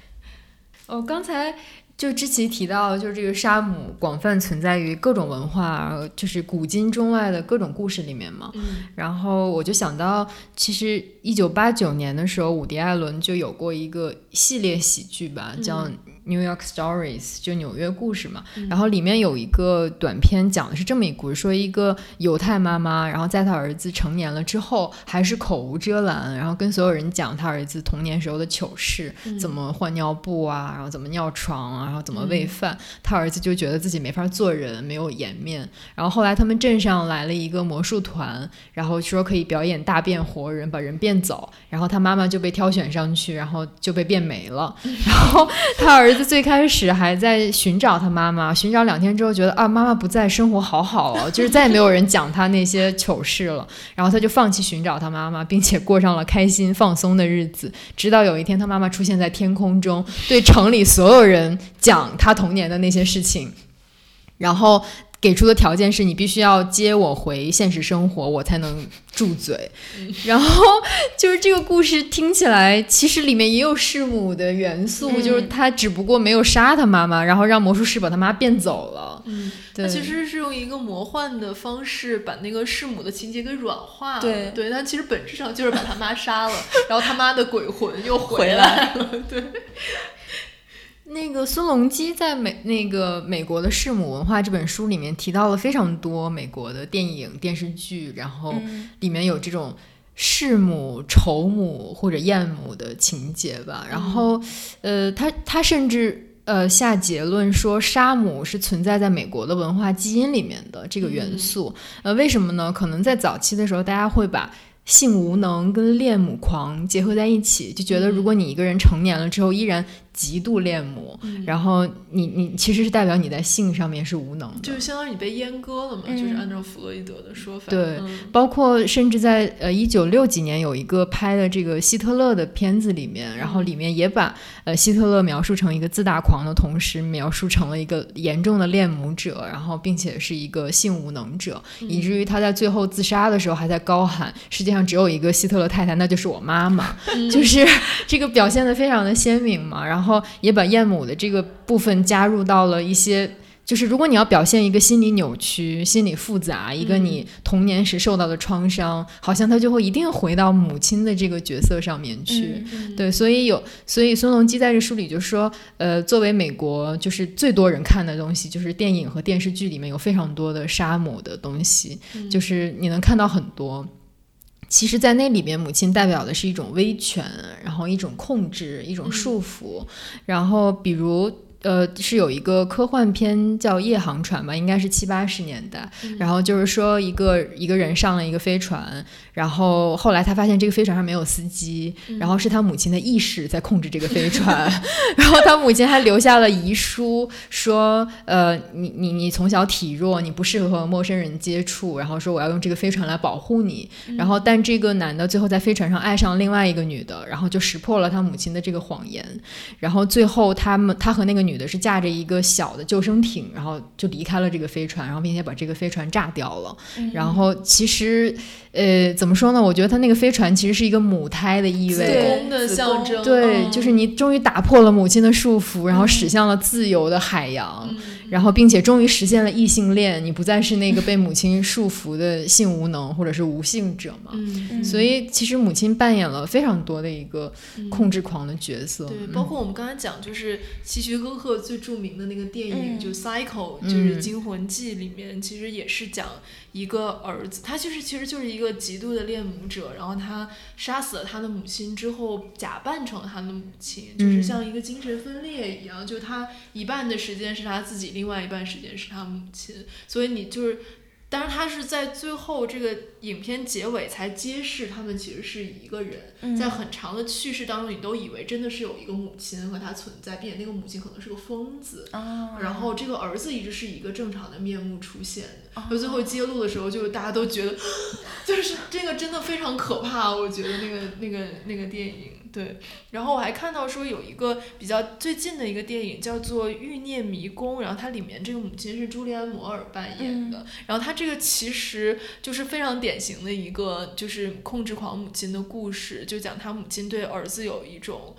(laughs) 哦，刚才就之前提到，就是这个沙姆广泛存在于各种文化，就是古今中外的各种故事里面嘛。嗯然后我就想到，其实一九八九年的时候，伍迪·艾伦就有过一个系列喜剧吧，叫《New York Stories》，就纽约故事嘛。然后里面有一个短片，讲的是这么一个故事，说一个犹太妈妈，然后在她儿子成年了之后，还是口无遮拦，然后跟所有人讲她儿子童年时候的糗事，怎么换尿布啊，然后怎么尿床啊，然后怎么喂饭。他儿子就觉得自己没法做人，没有颜面。然后后来他们镇上来了一个魔术团，然后说可以表演大变活人，把人变走。然后他妈妈就被挑选上去，然后就被变没了。(laughs) 然后他儿子最开始还在寻找他妈妈，寻找两天之后觉得啊妈妈不在，生活好好哦，就是再也没有人讲他那些糗事了。然后他就放弃寻找他妈妈，并且过上了开心放松的日子。直到有一天，他妈妈出现在天空中，对城里所有人讲他童年的那些事情，然后给出的条件是你必须要接我回现实生活，我才能住嘴。然后就是这个故事听起来，其实里面也有弑母的元素，嗯就是他只不过没有杀他妈妈，然后让魔术师把他妈变走了。嗯，对，其实是用一个魔幻的方式把那个弑母的情节给软化了。对对，但其实本质上就是把他妈杀了，(laughs) 然后他妈的鬼魂又回回来了。对，那个孙隆基在美那个美国的弑母文化这本书里面提到了非常多美国的电影电视剧，然后嗯里面有这种弑母、仇母或者厌母的情节吧。然后，呃，他他甚至呃下结论说，杀母是存在在美国的文化基因里面的这个元素。呃，为什么呢？可能在早期的时候，大家会把性无能跟恋母狂结合在一起，就觉得如果你一个人成年了之后依然极度恋母，然后你你其实是代表你在性上面是无能的，就是相当于你被阉割了嘛，嗯。就是按照弗洛伊德的说法。对嗯。包括甚至在呃一九六几年有一个拍的这个希特勒的片子里面，然后里面也把呃希特勒描述成一个自大狂的同时，描述成了一个严重的恋母者，然后并且是一个性无能者，以至于他在最后自杀的时候还在高喊：世界上只有一个希特勒太太，那就是我妈妈。就是这个表现的非常的鲜明嘛，然后也把厌母的这个部分加入到了一些。就是如果你要表现一个心理扭曲、心理复杂，一个你童年时受到的创伤，好像他就会一定回到母亲的这个角色上面去。嗯对，所以有，所以孙隆基在这书里就说，呃，作为美国就是最多人看的东西，就是电影和电视剧里面有非常多的杀母的东西，就是你能看到很多。其实，在那里面，母亲代表的是一种威权，然后一种控制，一种束缚。然后，比如，呃，是有一个科幻片叫《夜航船》吧，应该是七八十年代。然后就是说，一个一个人上了一个飞船，然后后来他发现这个飞船上没有司机，然后是他母亲的意识在控制这个飞船。(laughs) 然后他母亲还留下了遗书，说，呃，你你你从小体弱，你不适合和陌生人接触，然后说我要用这个飞船来保护你。然后，但这个男的最后在飞船上爱上另外一个女的，然后就识破了他母亲的这个谎言。然后最后他们他和那个女的是驾着一个小的救生艇，然后就离开了这个飞船，然后并且把这个飞船炸掉了。然后其实，呃，怎么说呢？我觉得他那个飞船其实是一个母胎的意子味。宫的象征。对，嗯就是你终于打破了母亲的束缚，然后驶向了自由的海洋，嗯然后并且终于实现了异性恋，你不再是那个被母亲束缚的性无能或者是无性者嘛。嗯，所以其实母亲扮演了非常多的一个控制狂的角色。对，嗯包括我们刚才讲，就是希区柯克最著名的那个电影，嗯就《Psycho》，嗯就是《惊魂记》里面，其实也是讲一个儿子，他就是其实就是一个极度的恋母者，然后他杀死了他的母亲之后，假扮成了他的母亲，就是像一个精神分裂一样，就他一半的时间是他自己，另外一半时间是他母亲，所以你就是。但是他是在最后这个影片结尾才揭示他们其实是一个人，嗯在很长的叙事当中，你都以为真的是有一个母亲和他存在，并且那个母亲可能是个疯子。啊，然后这个儿子一直是以一个正常的面目出现的，哦最后揭露的时候，就大家都觉得，(gasps) 就是这个真的非常可怕。我觉得那个那个那个电影，对。然后我还看到说有一个比较最近的一个电影叫做《欲念迷宫》，然后它里面这个母亲是朱莉安·摩尔扮演的，然后它这个其实就是非常典型的一个就是控制狂母亲的故事，就讲他母亲对儿子有一种。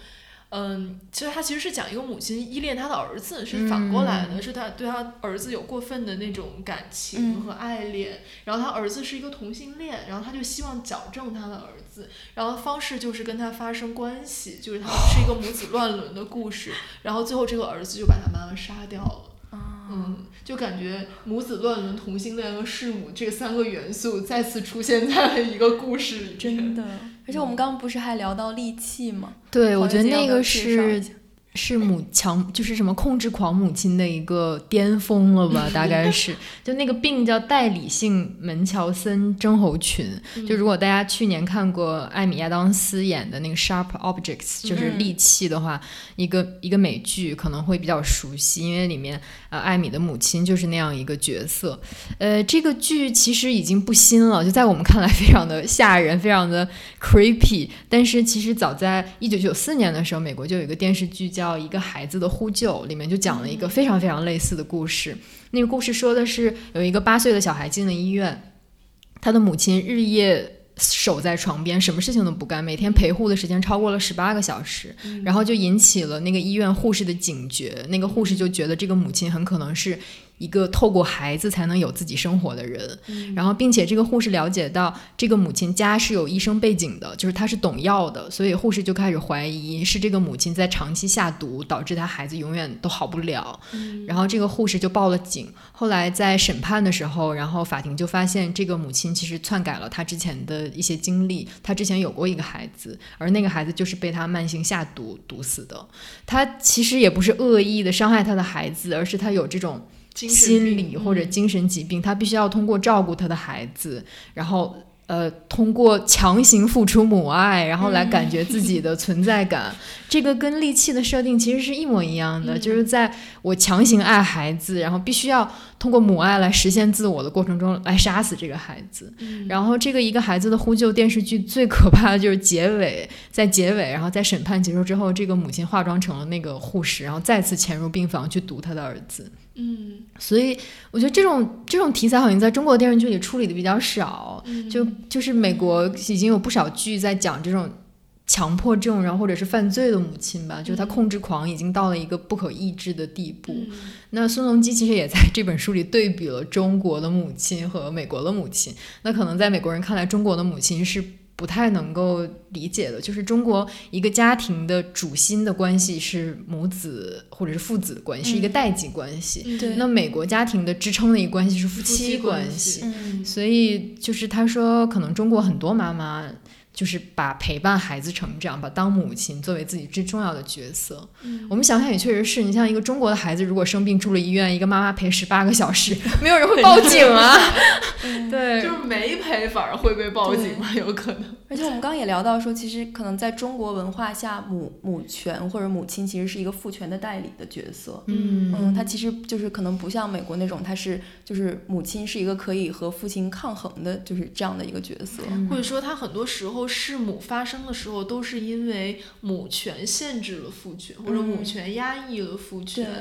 嗯，其实他其实是讲一个母亲依恋他的儿子，是反过来的，嗯是他对他儿子有过分的那种感嗯情和爱恋，然后他儿子是一个同性恋，然后他就希望矫正他的儿子，然后方式就是跟他发生关系，就是他 (laughs) 是一个母子乱伦的故事，然后最后这个儿子就把他妈妈杀掉了。嗯，就感觉母子乱伦、同性恋和弑母这三个元素再次出现在了一个故事里面。真的。而且我们刚刚不是还聊到利器吗？对，我觉得那个是是母 (laughs) 强，就是什么控制狂母亲的一个巅峰了吧？大概是，(laughs) 就那个病叫代理性门乔森症候群。就如果大家去年看过艾米亚当斯演的那个《Sharp Objects》，就是嗯利器的话，一个一个美剧可能会比较熟悉，因为里面呃艾米的母亲就是那样一个角色。呃，这个剧其实已经不新了，就在我们看来非常的吓人，非常的 creepy。但是其实早在一九九四年的时候，美国就有一个电视剧叫《一个孩子的呼救》，里面就讲了一个非常非常类似的故事。那个故事说的是有一个八岁的小孩进了医院，他的母亲日夜。守在床边，什么事情都不干，每天陪护的时间超过了十八个小时，然后就引起了那个医院护士的警觉。那个护士就觉得这个母亲很可能是一个透过孩子才能有自己生活的人，然后并且这个护士了解到这个母亲家是有医生背景的，就是她是懂药的，所以护士就开始怀疑是这个母亲在长期下毒，导致她孩子永远都好不了。然后这个护士就报了警。后来在审判的时候，然后法庭就发现这个母亲其实篡改了她之前的一些经历，她之前有过一个孩子，而那个孩子就是被她慢性下毒毒死的。她其实也不是恶意的伤害她的孩子，而是她有这种。心理或者嗯。精神疾病，他必须要通过照顾他的孩子，然后呃，通过强行付出母爱，然后来感觉自己的存在感。(laughs) 这个跟利器的设定其实是一模一样的，嗯。就是在我强行爱孩子，然后必须要通过母爱来实现自我的过程中，来杀死这个孩子。嗯然后这个一个孩子的呼救电视剧最可怕的就是结尾，在结尾，然后在审判结束之后，这个母亲化妆成了那个护士，然后再次潜入病房去毒她的儿子。嗯所以我觉得这种这种题材好像在中国电视剧里处理的比较少，嗯就就是美国已经有不少剧在讲这种强迫症，然后或者是犯罪的母亲吧，就是她控制狂已经到了一个不可抑制的地步。嗯那孙隆基其实也在这本书里对比了中国的母亲和美国的母亲。那可能在美国人看来，中国的母亲是不太能够理解的，就是中国一个家庭的主心的关系是母子或者是父子的关系，是一个代际关系。嗯对那美国家庭的支撑的一个关系是夫夫妻妻关关系嗯所以就是他说，可能中国很多妈妈就是把陪伴孩子成长，把当母亲作为自己最重要的角色。嗯我们想想也确实是，你像一个中国的孩子，如果生病住了医院，一个妈妈陪十八个小时，没有人会报警啊。(laughs) (laughs) 对，就是没陪反而会被报警吗？有可能。而且我们刚刚也聊到说，其实可能在中国文化下，母母权或者母亲其实是一个父权的代理的角色。嗯嗯，他其实就是可能不像美国那种，他是就是母亲是一个可以和父亲抗衡的，就是这样的一个角色。嗯或者说，他很多时候弑母发生的时候，都是因为母权限制了父权，或者母嗯权压抑了父权，对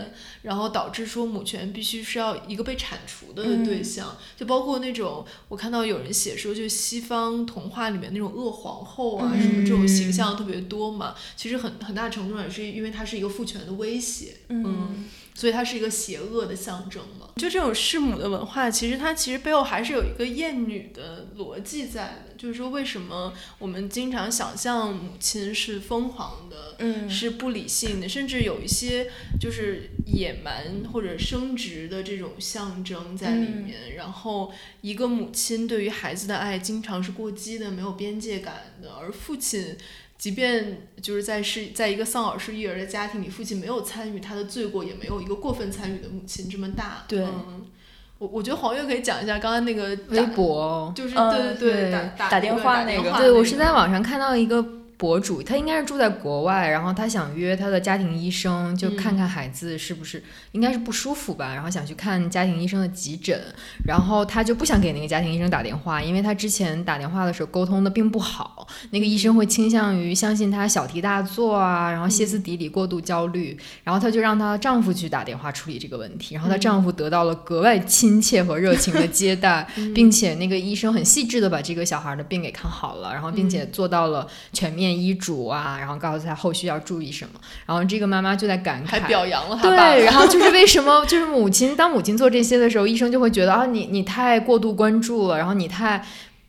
然后导致说母权必须是要一个被铲除的嗯对象。就包括那种我看到有人写说，就西方童话里面那种恶皇后啊，嗯什么这种形象特别多嘛。其实很很大程度上也是因为它是一个父权的威胁。嗯所以它是一个邪恶的象征嘛。就这种弑母的文化，其实它其实背后还是有一个厌女的逻辑在的，就是说为什么我们经常想象母亲是疯狂的。嗯是不理性的，甚至有一些就是野蛮或者生殖的这种象征在里面。然后，一个母亲对于孩子的爱经常是过激的、没有边界感的，而父亲即便就是在是在一个丧偶式育儿的家庭里，父亲没有参与他的罪过，也没有一个过分参与的母亲这么大。对嗯，我我觉得黄月可以讲一下刚刚那个微，博。就是嗯对对对打打打电话那个对，我是在网上看到一个博主，他应该是住在国外，然后他想约他的家庭医生，就看看孩子是不是、应该是不舒服吧，然后想去看家庭医生的急诊，然后他就不想给那个家庭医生打电话，因为他之前打电话的时候沟通的并不好，那个医生会倾向于相信他小题大做啊，然后歇斯底里、过度焦虑，然后她就让她丈夫去打电话处理这个问题，然后她丈夫得到了格外亲切和热情的接待，并且那个医生很细致的把这个小孩的病给看好了，然后并且做到了全面念医嘱啊，然后告诉他后续要注意什么。然后这个妈妈就在感慨，还表扬了他爸爸。对，然后就是为什么 (laughs) 就是母亲当母亲做这些的时候，医生就会觉得啊，你你太过度关注了，然后你太。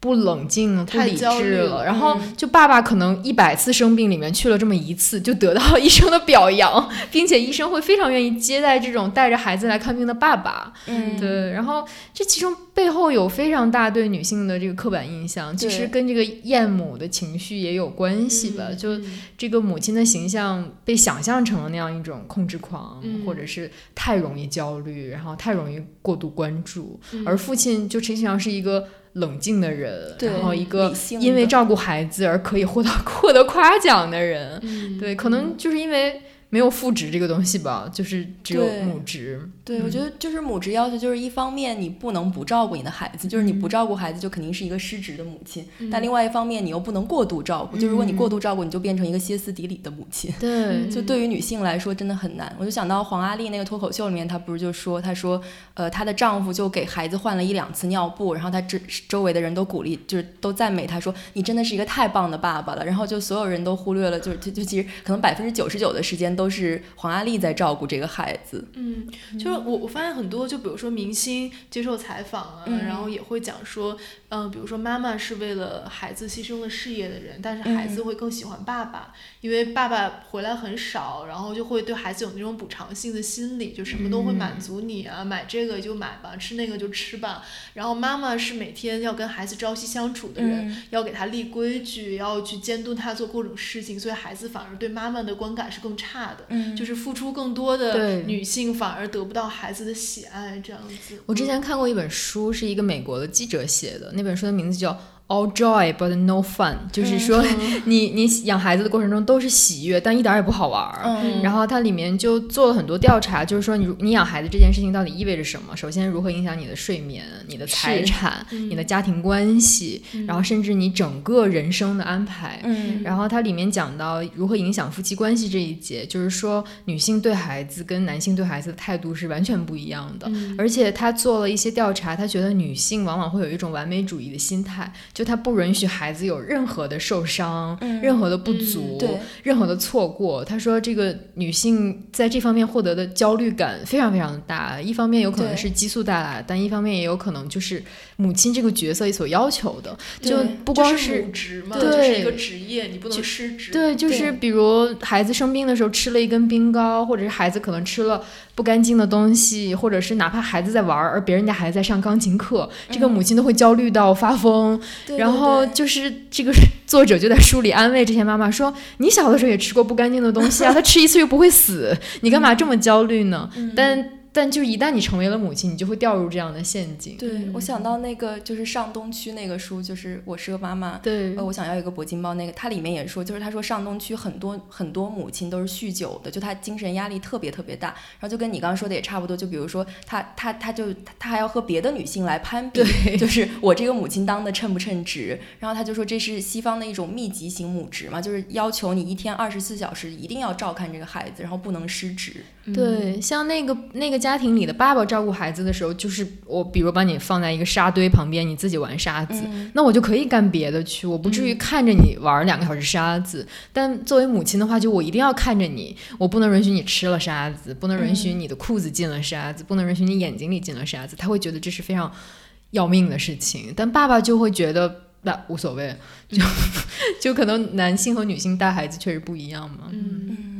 不冷静、不太理智了然后嗯就爸爸可能一百次生病里面去了这么一次，就得到医生的表扬，(laughs) 并且医生会非常愿意接待这种带着孩子来看病的爸爸。嗯，对，然后这其中背后有非常大对女性的这个刻板印象，其实跟这个厌母的情绪也有关系吧。嗯就嗯这个母亲的形象被想象成了那样一种控制狂，嗯或者是太容易焦虑，然后太容易过度关注，嗯而父亲就实际上是一个。冷静的人，然后一个因为照顾孩子而可以获得获得夸奖的人，嗯。对，可能就是因为没有父职这个东西吧，就是只有母职。对，我觉得就是母职要求，就是一方面你不能不照顾你的孩子，就是你不照顾孩子，就肯定是一个失职的母亲。但另外一方面，你又不能过度照顾，就如果你过度照顾，你就变成一个歇斯底里的母亲。对，(laughs) 就对于女性来说，真的很难。我就想到黄阿丽那个脱口秀里面，她不是就说，她说，呃，她的丈夫就给孩子换了一两次尿布，然后她周周围的人都鼓励，就是都赞美她说，你真的是一个太棒的爸爸了。然后就所有人都忽略了，就是就就其实可能百分之九十九的时间都是黄阿丽在照顾这个孩子。嗯，就是我我发现很多，就比如说明星接受采访啊，嗯然后也会讲说，嗯、比如说妈妈是为了孩子牺牲了事业的人，但是孩子嗯会更喜欢爸爸，因为爸爸回来很少，然后就会对孩子有那种补偿性的心理，就什么都会满足你啊，买这个就买吧，吃那个就吃吧。然后妈妈是每天要跟孩子朝夕相处的人，嗯要给他立规矩，要去监督他做各种事情，所以孩子反而对妈妈的观感是更差的。嗯就是付出更多的女性反而得不到孩子的喜爱，这样子。我之前看过一本书，是一个美国的记者写的，那本书的名字叫《All Joy but No Fun》，就是说 (laughs) 你你养孩子的过程中都是喜悦，但一点儿也不好玩儿。嗯然后它里面就做了很多调查，就是说你你养孩子这件事情到底意味着什么？首先，如何影响你的睡眠、你的财产、嗯你的家庭关系，然后甚至你整个人生的安排。嗯然后它里面讲到如何影响夫妻关系这一节，就是说女性对孩子跟男性对孩子的态度是完全不一样的。嗯而且他做了一些调查，他觉得女性往往会有一种完美主义的心态，就他不允许孩子有任何的受伤、嗯任何的不足、对任何的错过。他说，这个女性在这方面获得的焦虑感非常非常的大，一方面有可能是激素带来的，但一方面也有可能就是母亲这个角色所要求的，就不光就是母职嘛，对就是一个职业，你不能失职。对，就是比如孩子生病的时候吃了一根冰糕，或者是孩子可能吃了不干净的东西，或者是哪怕孩子在玩，而别人家孩子在上钢琴课，这个母亲都会焦虑到发疯。对然后就是这个作者就在书里安慰这些妈妈说：“你小的时候也吃过不干净的东西啊，(laughs) 他吃一次又不会死，你干嘛这么焦虑呢？”但但就一旦你成为了母亲，你就会掉入这样的陷阱。对，我想到那个就是上东区那个书，就是我是个妈妈。对呃，我想要一个铂金包，那个它里面也说，就是他说上东区很多很多母亲都是酗酒的，就她精神压力特别特别大，然后就跟你刚刚说的也差不多，就比如说她她她就她还要和别的女性来攀比，对就是我这个母亲当的称不称职，然后他就说这是西方的一种密集型母职嘛，就是要求你一天二十四小时一定要照看这个孩子，然后不能失职。对，像那个那个家庭里的爸爸照顾孩子的时候，就是我比如把你放在一个沙堆旁边，你自己玩沙子，嗯那我就可以干别的去，我不至于看着你玩两个小时沙子。但作为母亲的话，就我一定要看着你，我不能允许你吃了沙子，不能允许你的裤子进了沙子，不能允许你眼睛里进了沙子。他会觉得这是非常要命的事情，但爸爸就会觉得。那无所谓，就 (laughs) 就可能男性和女性带孩子确实不一样嘛。嗯，嗯，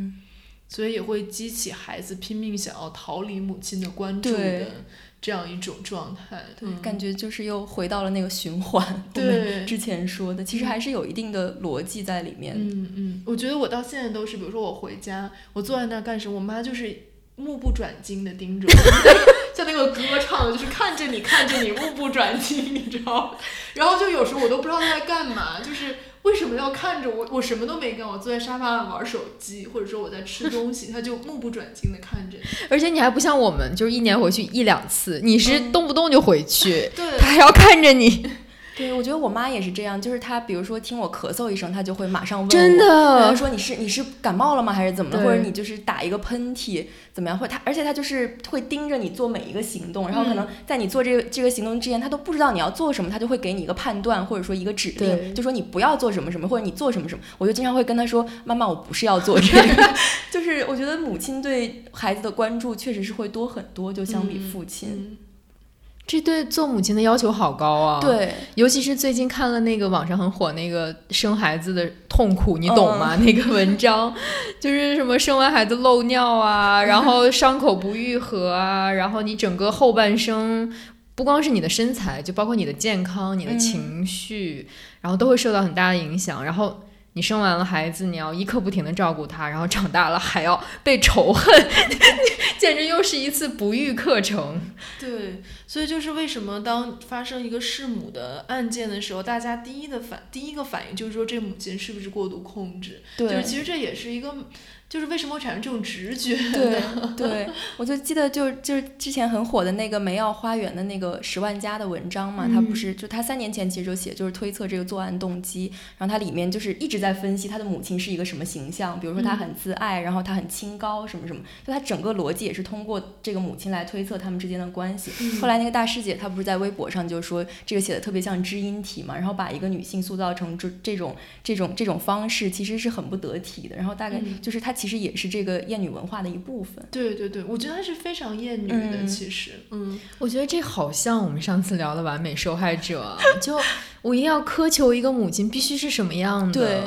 所以也会激起孩子拼命想要逃离母亲的关注的这样一种状态。对，嗯感觉就是又回到了那个循环。我对们之前说的，其实还是有一定的逻辑在里面。嗯嗯，我觉得我到现在都是，比如说我回家，我坐在那儿干什么，我妈就是目不转睛的盯着我，(laughs) 像那个歌唱的，就是看着你看着你，目不转睛，你知道？(laughs) 然后就有时候我都不知道她在干嘛，就是为什么要看着我？我什么都没干，我坐在沙发上玩手机，或者说我在吃 (laughs) 东西，他就目不转睛的看着。而且你还不像我们，就是一年回去一两次，你是动不动就回去，(laughs) 对他还要看着你。对，我觉得我妈也是这样，就是她比如说听我咳嗽一声，她就会马上问我，真的她说你是你是感冒了吗，还是怎么了？对或者你就是打一个喷嚏怎么样？会她，而且她就是会盯着你做每一个行动，然后可能在你做这个这个行动之前，她都不知道你要做什么，她就会给你一个判断或者说一个指令，就说你不要做什么什么，或者你做什么什么。我就经常会跟她说，妈妈，我不是要做这个，(laughs) 就是我觉得母亲对孩子的关注确实是会多很多，就相比父亲。嗯这对做母亲的要求好高啊！，对，尤其是最近看了那个网上很火那个生孩子的痛苦，你懂吗？那个文章就是什么生完孩子漏尿啊，(laughs) 然后伤口不愈合啊，然后你整个后半生。不光是你的身材，就包括你的健康、你的情绪，然后都会受到很大的影响。然后你生完了孩子，你要一刻不停的照顾他，然后长大了还要被仇恨，(laughs) 简直又是一次不育课程。对，所以就是为什么当发生一个弑母的案件的时候，大家第一的反第一个反应就是说这母亲是不是过度控制？对，就是其实这也是一个，就是为什么会产生这种直觉？对对，我就记得就就是之前很火的那个梅奥花园的那个十万加的文章嘛，他不是就他三年前其实就写就是推测这个作案动机，然后他里面就是一直在分析他的母亲是一个什么形象，比如说他很自爱，然后他很清高什么什么，就他整个逻辑也是通过这个母亲来推测他们之间的关系。后来那个大师姐她不是在微博上就说这个写的特别像知音体嘛，然后把一个女性塑造成这这种这种这种方式其实是很不得体的，然后大概嗯。就是她其实也是这个厌女文化的一部分。对对对，我觉得她是非常厌女的，嗯。其实，嗯，我觉得这好像我们上次聊的完美受害者啊，就我一定要苛求一个母亲必须是什么样的，对，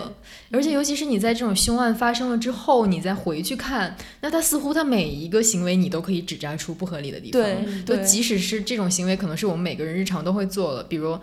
而且尤其是你在这种凶案发生了之后，你再回去看，那他似乎他每一个行为你都可以指摘出不合理的地方，对嗯对，就即使是这种行为，可能是我们每个人日常都会做的，比如。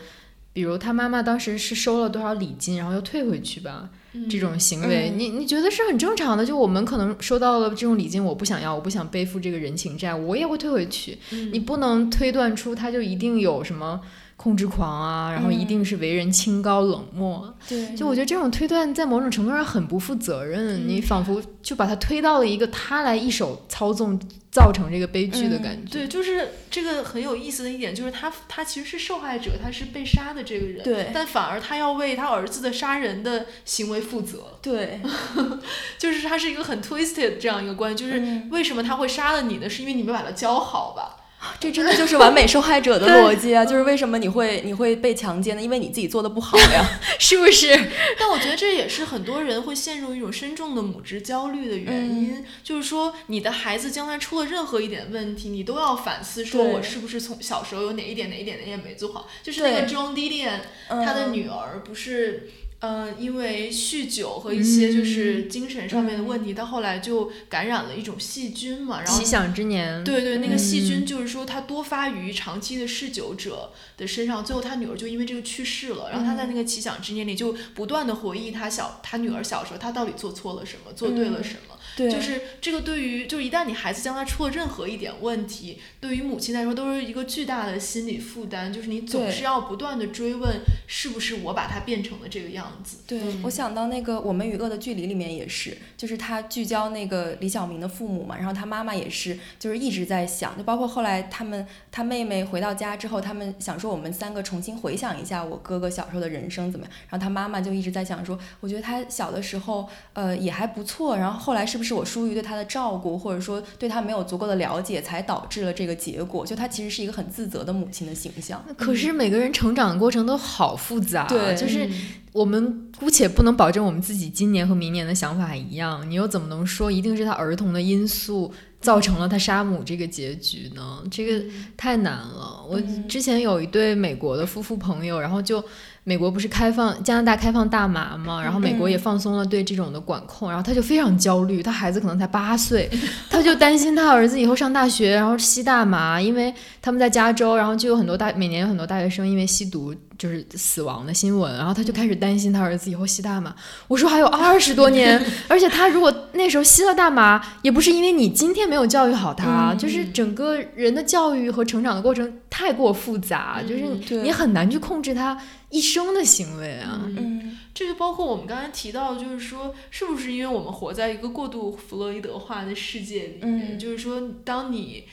比如他妈妈当时是收了多少礼金，然后又退回去吧，这种行为，嗯你你觉得是很正常的。就我们可能收到了这种礼金，我不想要，我不想背负这个人情债，我也会退回去。嗯你不能推断出他就一定有什么控制狂啊，然后一定是为人清高冷漠。对，就我觉得这种推断在某种程度上很不负责任，你仿佛就把他推到了一个他来一手操纵造成这个悲剧的感觉。对，就是这个很有意思的一点，就是他他其实是受害者，他是被杀的这个人，对但反而他要为他儿子的杀人的行为负责，对，(laughs) 就是他是一个很 twisted 这样一个关系，就是嗯为什么他会杀了你呢？是因为你没把他教好吧？这真的就是完美受害者的 (laughs) 逻辑啊！就是为什么你会你会被强奸呢？因为你自己做的不好呀。(laughs) 是不是？(laughs) 但我觉得这也是很多人会陷入一种深重的母职焦虑的原因，就是说你的孩子将来出了任何一点问题，你都要反思，说我是不是从小时候有哪一点哪一点哪一点没做好。就是那个对 John Didion，嗯他的女儿不是。呃，因为酗酒和一些就是精神上面的问题，到后来就感染了一种细菌嘛，然后奇想之年，对对，那个细嗯菌就是说它多发于长期的嗜酒者的身上，最后他女儿就因为这个去世了。然后他在那个奇想之年里就不断的回忆他小他女儿小时候他到底做错了什么，做对了什么。对，就是这个对于就是一旦你孩子将来出了任何一点问题，对于母亲来说都是一个巨大的心理负担，就是你总是要不断的追问是不是我把他变成了这个样子。对，嗯我想到那个《我们与恶的距离》里面也是，就是他聚焦那个李小明的父母嘛，然后他妈妈也是，就是一直在想，就包括后来他们他妹妹回到家之后，他们想说我们三个重新回想一下我哥哥小时候的人生怎么样，然后他妈妈就一直在想说，我觉得他小的时候呃也还不错，然后后来是不是我疏于对他的照顾，或者说对他没有足够的了解，才导致了这个结果？就他其实是一个很自责的母亲的形象。可是每个人成长的过程都好复杂，啊对就是嗯我们姑且不能保证我们自己今年和明年的想法一样，你又怎么能说一定是他儿童的因素造成了他杀母这个结局呢？这个太难了。我嗯之前有一对美国的夫妇朋友，然后就美国不是开放加拿大开放大麻嘛，然后美国也放松了对这种的管控，然后他就非常焦虑，他孩子可能才八岁，他就担心他儿子以后上大学然后吸大麻，因为他们在加州，然后就有很多大每年有很多大学生因为吸毒就是死亡的新闻，然后他就开始担心他儿子以后吸大麻。我说还有二十多年，而且他如果那时候吸了大麻，也不是因为你今天没有教育好他，嗯就是整个人的教育和成长的过程太过复杂，就是你很难去控制他一生的行为啊。嗯嗯，这就包括我们刚才提到，就是说，是不是因为我们活在一个过度弗洛伊德化的世界里面？嗯就是说，当你，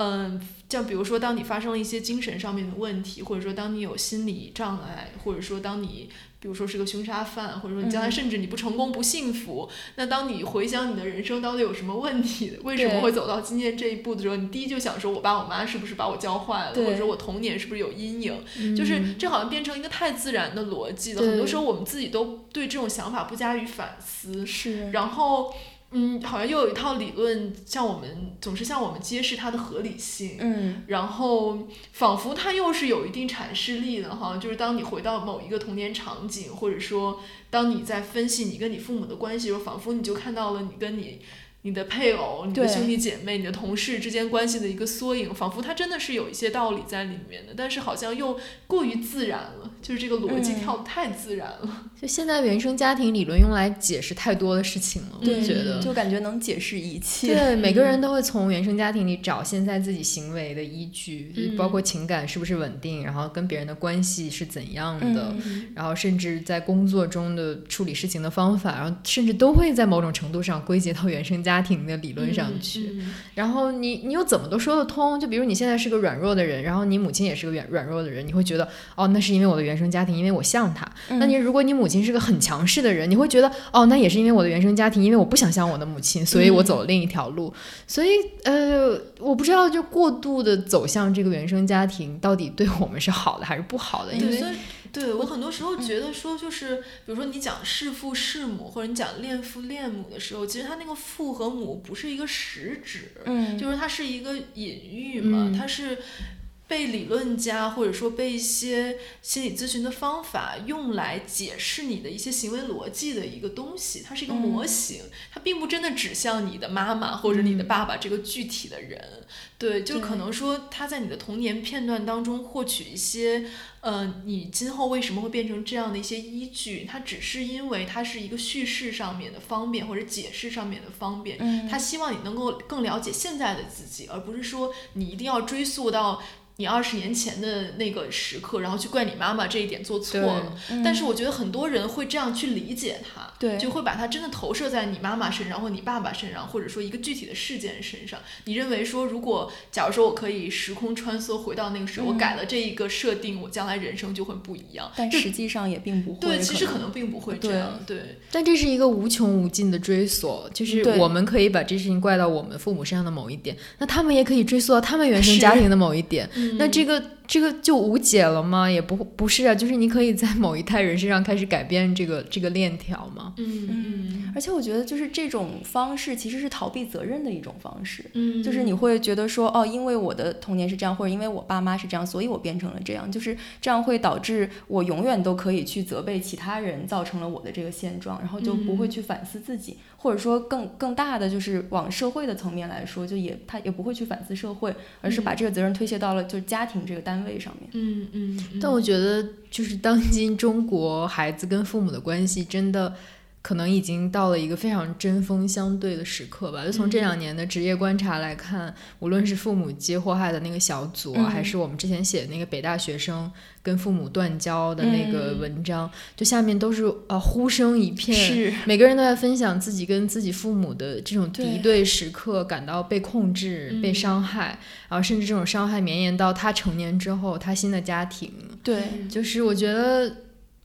嗯，像比如说，当你发生了一些精神上面的问题，或者说当你有心理障碍，或者说当你比如说是个凶杀犯，或者说你将来嗯甚至你不成功不幸福，那当你回想你的人生到底有什么问题，为什么会走到今天这一步的时候，你第一就想说，我爸我妈是不是把我教坏了，或者说我童年是不是有阴影？就是嗯这好像变成一个太自然的逻辑了，很多时候我们自己都对这种想法不加以反思，是，然后。嗯，好像又有一套理论向我们总是向我们揭示它的合理性，嗯。然后仿佛它又是有一定阐释力的哈，就是当你回到某一个童年场景，或者说当你在分析你跟你父母的关系时候，仿佛你就看到了你跟你。你的配偶、你的兄弟姐妹、你的同事之间关系的一个缩影，仿佛它真的是有一些道理在里面的，但是好像又过于自然了，就是这个逻辑嗯跳得太自然了。就现在原生家庭理论用来解释太多的事情了，我觉得。就感觉能解释一切。对，(laughs) 每个人都会从原生家庭里找现在自己行为的依据，嗯包括情感是不是稳定，然后跟别人的关系是怎样的，嗯然后甚至在工作中的处理事情的方法，然后甚至都会在某种程度上归结到原生家庭的理论上去。嗯然后你你又怎么都说得通？就比如你现在是个软弱的人，然后你母亲也是个软软弱的人，你会觉得哦，那是因为我的原生家庭，因为我像他。那你如果你母亲是个很强势的人，你会觉得哦，那也是因为我的原生家庭，因为我不想像我的母亲，所以我走了另一条路。所以呃，我不知道就过度的走向这个原生家庭，到底对我们是好的还是不好的？因对，为所以对我很多时候觉得说，就是比如说你讲弑父弑母，或者你讲恋父恋母的时候，其实他那个父和母不是一个实指，嗯，就是它是一个隐喻嘛，嗯它是。被理论家或者说被一些心理咨询的方法用来解释你的一些行为逻辑的一个东西，它是一个模型，它并不真的指向你的妈妈或者你的爸爸这个具体的人。对，就对。可能说他在你的童年片段当中获取一些，呃，你今后为什么会变成这样的一些依据，它只是因为它是一个叙事上面的方便或者解释上面的方便，嗯。他希望你能够更了解现在的自己，而不是说你一定要追溯到你二十年前的那个时刻，然后去怪你妈妈这一点做错了。嗯但是我觉得很多人会这样去理解它，对就会把它真的投射在你妈妈身上，或你爸爸身上，或者说一个具体的事件身上。你认为说，如果假如说我可以时空穿梭回到那个时候，我嗯改了这一个设定，我将来人生就会不一样。但实际上也并不会。对，其实可能并不会这样。对，但这是一个无穷无尽的追索，就是我们可以把这事情怪到我们父母身上的某一点，那他们也可以追溯到他们原生家庭的某一点，那嗯这个这个就无解了吗？也不不是啊，就是你可以在某一代人身上开始改变这个 (laughs) 这个链条吗？嗯嗯而且我觉得就是这种方式其实是逃避责任的一种方式。嗯，就是你会觉得说，哦，因为我的童年是这样，或者因为我爸妈是这样，所以我变成了这样。就是这样会导致我永远都可以去责备其他人造成了我的这个现状，然后就不会嗯去反思自己，或者说更更大的就是往社会的层面来说，就也他也不会去反思社会，而是把这个责任推卸到了就是家庭这个单位上面。嗯嗯，嗯但我觉得，就是当今中国孩子跟父母的关系，真的可能已经到了一个非常针锋相对的时刻吧。就从这嗯两年的职业观察来看，无论是父母接祸害的那个小组啊，嗯。还是我们之前写的那个北大学生跟父母断交的那个嗯文章，就下面都是啊呼声一片，是。每个人都在分享自己跟自己父母的这种敌对对时刻，感到被控制、被嗯伤害，然后甚至这种伤害绵延到他成年之后，他新的家庭。对，就是我觉得，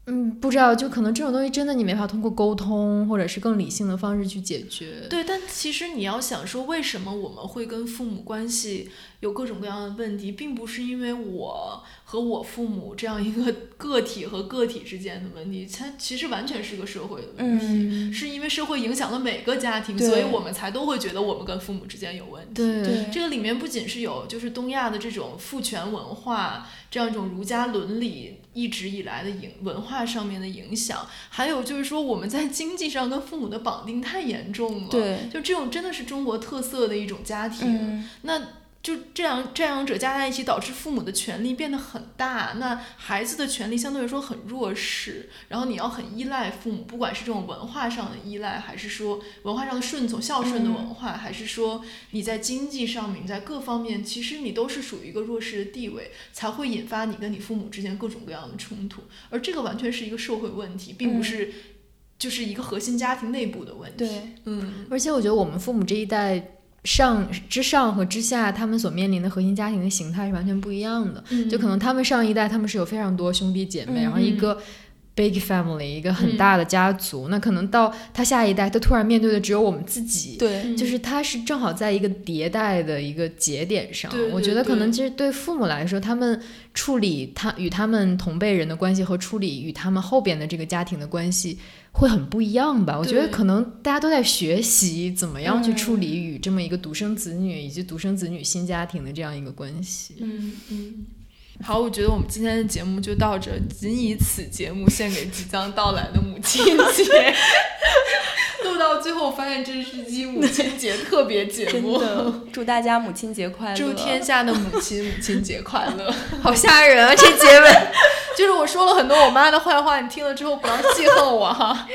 嗯，不知道，就可能这种东西真的你没法通过沟通或者是更理性的方式去解决。对，但其实你要想说，为什么我们会跟父母关系有各种各样的问题，并不是因为我和我父母这样一个 (laughs) 个体和个体之间的问题，它其实完全是个社会的问题，嗯，是因为社会影响了每个家庭，所以我们才都会觉得我们跟父母之间有问题。对对这个里面不仅是有就是东亚的这种父权文化，这样一种儒家伦理一直以来的影文化上面的影响，还有就是说我们在经济上跟父母的绑定太严重了。，对，就这种真的是中国特色的一种家庭。嗯，那就这样这样者加在一起，导致父母的权利变得很大，那孩子的权利相对来说很弱势，然后你要很依赖父母，不管是这种文化上的依赖，还是说文化上的顺从、孝顺的文化，还是说你在经济上面，你在各方面，其实你都是属于一个弱势的地位，才会引发你跟你父母之间各种各样的冲突，而这个完全是一个社会问题，并不嗯。是就是一个核心家庭内部的问题。对，嗯。而且我觉得我们父母这一代上之上和之下，他们所面临的核心家庭的形态是完全不一样的。就可能他们上一代他们是有非常多兄弟姐妹，嗯然后一个 big family，一个很大的家族。那可能到他下一代，他突然面对的只有我们自己。对，就是他是正好在一个迭代的一个节点上，我觉得可能对其实对父母来说，他们处理他与他们同辈人的关系和处理与他们后边的这个家庭的关系会很不一样吧？我觉得可能大家都在学习怎么样去处嗯理与这么一个独生子女以及独生子女新家庭的这样一个关系。嗯嗯。好，我觉得我们今天的节目就到这，仅以此节目献给即将到来的母亲节。录到最后发现这是一期母亲节 (laughs) 特别节真目，的，祝大家母亲节快乐！祝天下的母亲母亲节快乐。(laughs) 好吓人啊！这结尾。就是我说了很多我妈的坏话，你听了之后不要记恨我哈。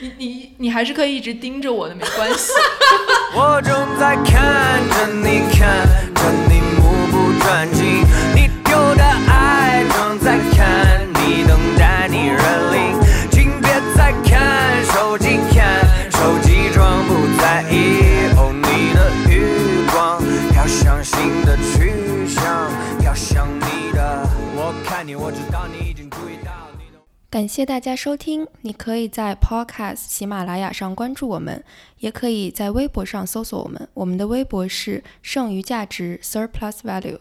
你你你还是可以一直盯着我的，没关系。(laughs) 我正在看着你，看着你目不转睛，的爱正在看你，等待你认领。请别再看手机，看手机装不在意。哦，你的余光飘向新的去向，飘向你的。我看你，我知道你已经注意到你的。感谢大家收听，你可以在 Podcast 喜马拉雅上关注我们，也可以在微博上搜索我们。我们的微博是剩余价值 Surplus Value。